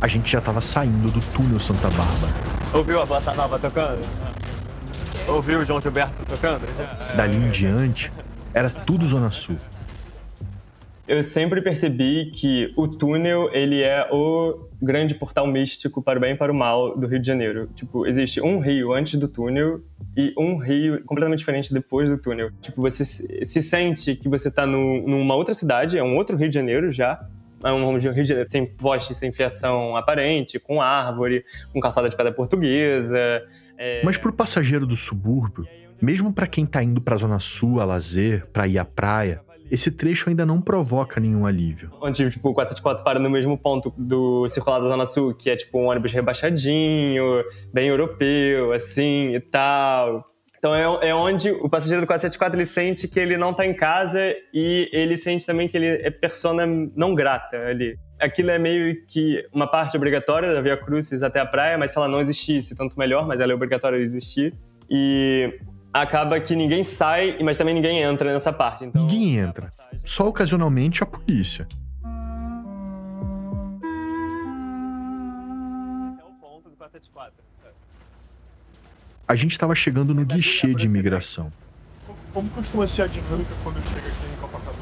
Speaker 9: A gente já estava saindo do túnel Santa Bárbara.
Speaker 10: Ouviu a Bossa Nova tocando? Ouviu o João Gilberto tocando?
Speaker 9: Dali em diante, era tudo Zona Sul
Speaker 10: eu sempre percebi que o túnel ele é o grande portal místico para o bem e para o mal do Rio de Janeiro. Tipo, existe um rio antes do túnel e um rio completamente diferente depois do túnel. Tipo, você se sente que você está numa outra cidade, é um outro Rio de Janeiro já, é um Rio de Janeiro sem poste, sem fiação aparente, com árvore, com calçada de pedra portuguesa.
Speaker 9: É... Mas para o passageiro do subúrbio, mesmo para quem está indo para a Zona Sul a lazer, para ir à praia, esse trecho ainda não provoca nenhum alívio.
Speaker 10: Onde, tipo, o 474 para no mesmo ponto do circular da Zona Sul, que é, tipo, um ônibus rebaixadinho, bem europeu, assim, e tal. Então é, é onde o passageiro do 474 ele sente que ele não está em casa e ele sente também que ele é persona não grata ali. Aquilo é meio que uma parte obrigatória da Via Crucis até a praia, mas se ela não existisse, tanto melhor, mas ela é obrigatória de existir. E acaba que ninguém sai, mas também ninguém entra nessa parte. Então,
Speaker 9: ninguém entra. Só ocasionalmente a polícia. A gente estava chegando no guichê de imigração.
Speaker 17: Como costuma ser a dinâmica quando chega aqui em Copacabana?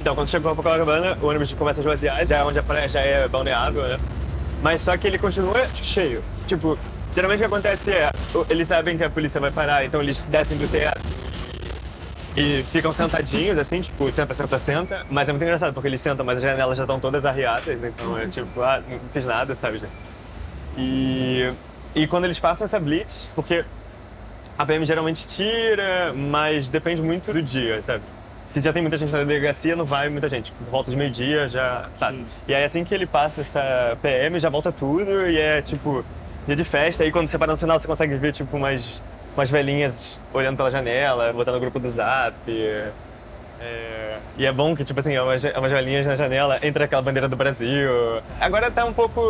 Speaker 10: Então, quando chega em Copacabana, o ônibus começa a esvaziar, já é onde a praia já é balneável, né? Mas só que ele continua cheio. Tipo, Geralmente o que acontece é, eles sabem que a polícia vai parar, então eles descem do teatro e ficam sentadinhos, assim, tipo, senta, senta, senta. Mas é muito engraçado, porque eles sentam, mas as janelas já estão todas arriadas, então é tipo, ah, não fiz nada, sabe? E, e quando eles passam essa blitz, porque a PM geralmente tira, mas depende muito do dia, sabe? Se já tem muita gente na delegacia, não vai muita gente. Por volta de meio-dia já passa. Sim. E aí assim que ele passa essa PM, já volta tudo e é tipo dia de festa, aí quando você para no sinal você consegue ver tipo umas, umas velhinhas olhando pela janela, botando o grupo do zap. É, e é bom que, tipo assim, é umas, é umas velhinhas na janela, entra aquela bandeira do Brasil. Agora tá um pouco.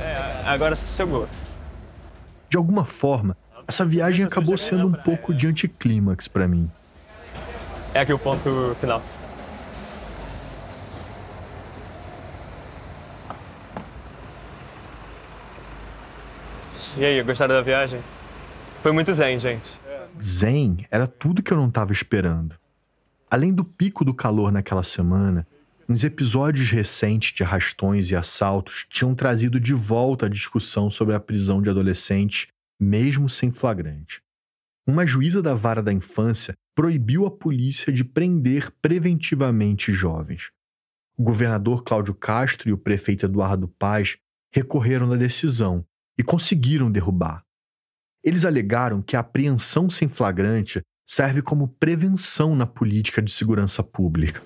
Speaker 10: É, agora sossegou.
Speaker 9: De alguma forma, essa viagem acabou sendo um pouco de anticlímax para mim.
Speaker 10: É aqui o ponto final. E aí, gostaram da viagem? Foi muito zen, gente.
Speaker 9: Zen era tudo que eu não estava esperando. Além do pico do calor naquela semana, uns episódios recentes de arrastões e assaltos tinham trazido de volta a discussão sobre a prisão de adolescentes, mesmo sem flagrante. Uma juíza da vara da infância proibiu a polícia de prender preventivamente jovens. O governador Cláudio Castro e o prefeito Eduardo Paz recorreram da decisão e conseguiram derrubar. Eles alegaram que a apreensão sem flagrante serve como prevenção na política de segurança pública.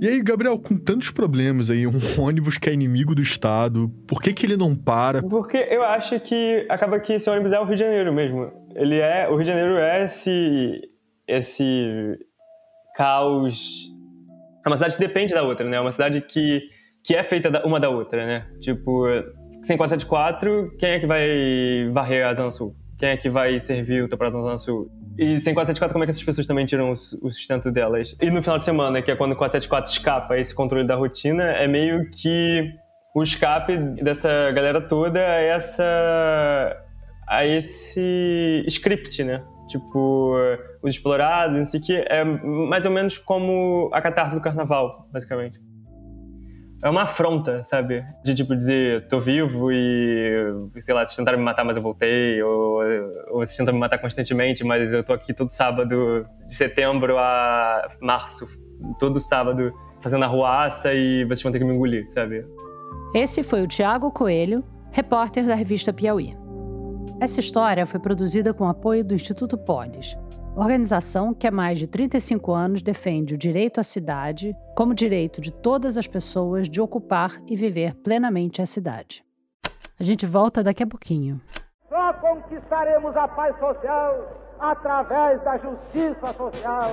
Speaker 9: E aí, Gabriel, com tantos problemas aí, um ônibus que é inimigo do Estado, por que, que ele não para?
Speaker 10: Porque eu acho que acaba que esse ônibus é o Rio de Janeiro mesmo. Ele é. O Rio de Janeiro é esse. esse caos. É uma cidade que depende da outra, né? É uma cidade que, que é feita uma da outra, né? Tipo, sem 474, quem é que vai varrer a Zona Sul? Quem é que vai servir o temporada na Zona Sul? E sem 474, como é que essas pessoas também tiram o sustento delas? E no final de semana, que é quando o 474 escapa esse controle da rotina, é meio que o escape dessa galera toda a essa a esse script, né? Tipo, os explorados, não sei o que, é mais ou menos como a catarse do carnaval, basicamente é uma afronta, sabe? De tipo dizer, tô vivo e, sei lá, vocês tentaram me matar, mas eu voltei, ou, ou vocês tentam me matar constantemente, mas eu tô aqui todo sábado, de setembro a março, todo sábado, fazendo arruaça e vocês vão ter que me engolir, sabe?
Speaker 3: Esse foi o Tiago Coelho, repórter da revista Piauí. Essa história foi produzida com apoio do Instituto Polis, organização que há mais de 35 anos defende o direito à cidade como direito de todas as pessoas de ocupar e viver plenamente a cidade. A gente volta daqui a pouquinho.
Speaker 18: Só conquistaremos a paz social através da justiça social.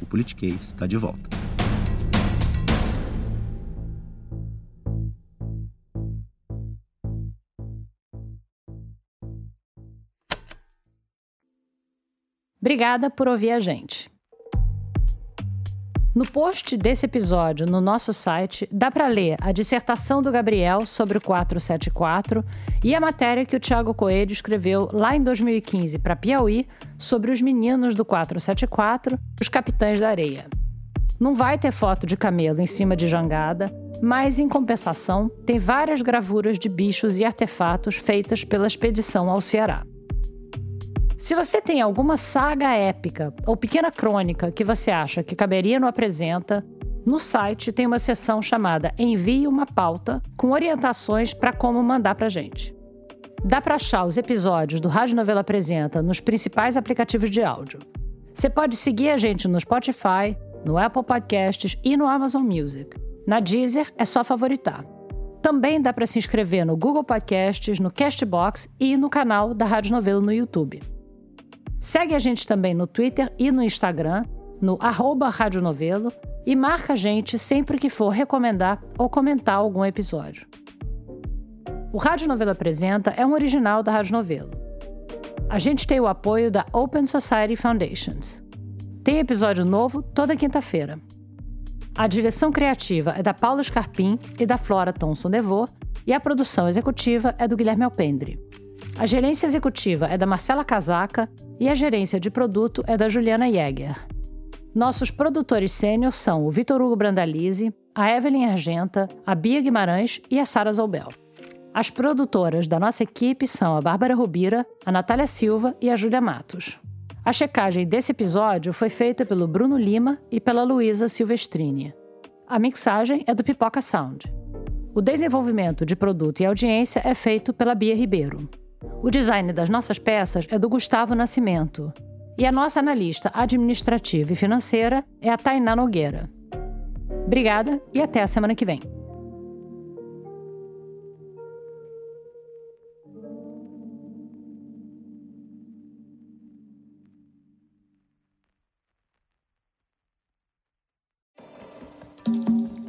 Speaker 19: o Politiquês está de volta.
Speaker 3: Obrigada por ouvir a gente. No post desse episódio no nosso site, dá para ler a dissertação do Gabriel sobre o 474 e a matéria que o Tiago Coelho escreveu lá em 2015 para Piauí sobre os meninos do 474, os capitães da areia. Não vai ter foto de camelo em cima de jangada, mas em compensação tem várias gravuras de bichos e artefatos feitas pela expedição ao Ceará. Se você tem alguma saga épica ou pequena crônica que você acha que caberia no Apresenta, no site tem uma seção chamada Envie uma pauta com orientações para como mandar para gente. Dá para achar os episódios do Rádio Novela Apresenta nos principais aplicativos de áudio. Você pode seguir a gente no Spotify, no Apple Podcasts e no Amazon Music. Na Deezer é só favoritar. Também dá para se inscrever no Google Podcasts, no Castbox e no canal da Rádio Novela no YouTube. Segue a gente também no Twitter e no Instagram, no arroba Rádio Novelo, e marca a gente sempre que for recomendar ou comentar algum episódio. O Rádio Novelo Apresenta é um original da Rádio Novelo. A gente tem o apoio da Open Society Foundations. Tem episódio novo toda quinta-feira. A direção criativa é da Paula Scarpim e da Flora Thomson Devô, e a produção executiva é do Guilherme Alpendre. A gerência executiva é da Marcela Casaca e a gerência de produto é da Juliana Jäger. Nossos produtores sênior são o Vitor Hugo Brandalize, a Evelyn Argenta, a Bia Guimarães e a Sara Zoubel. As produtoras da nossa equipe são a Bárbara Rubira, a Natália Silva e a Júlia Matos. A checagem desse episódio foi feita pelo Bruno Lima e pela Luísa Silvestrini. A mixagem é do Pipoca Sound. O desenvolvimento de produto e audiência é feito pela Bia Ribeiro. O design das nossas peças é do Gustavo Nascimento. E a nossa analista administrativa e financeira é a Tainá Nogueira. Obrigada e até a semana que vem.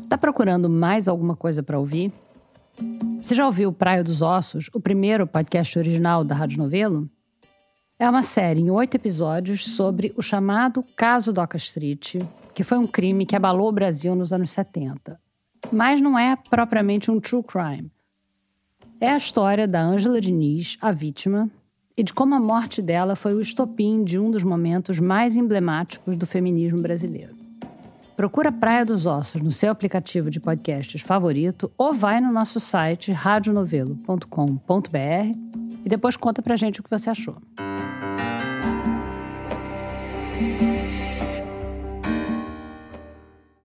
Speaker 3: Tá procurando mais alguma coisa para ouvir? Você já ouviu Praia dos Ossos, o primeiro podcast original da Rádio Novelo? É uma série em oito episódios sobre o chamado Caso Doca Street, que foi um crime que abalou o Brasil nos anos 70. Mas não é propriamente um true crime. É a história da Ângela Diniz, a vítima, e de como a morte dela foi o estopim de um dos momentos mais emblemáticos do feminismo brasileiro. Procura Praia dos Ossos no seu aplicativo de podcasts favorito ou vai no nosso site radionovelo.com.br e depois conta pra gente o que você achou.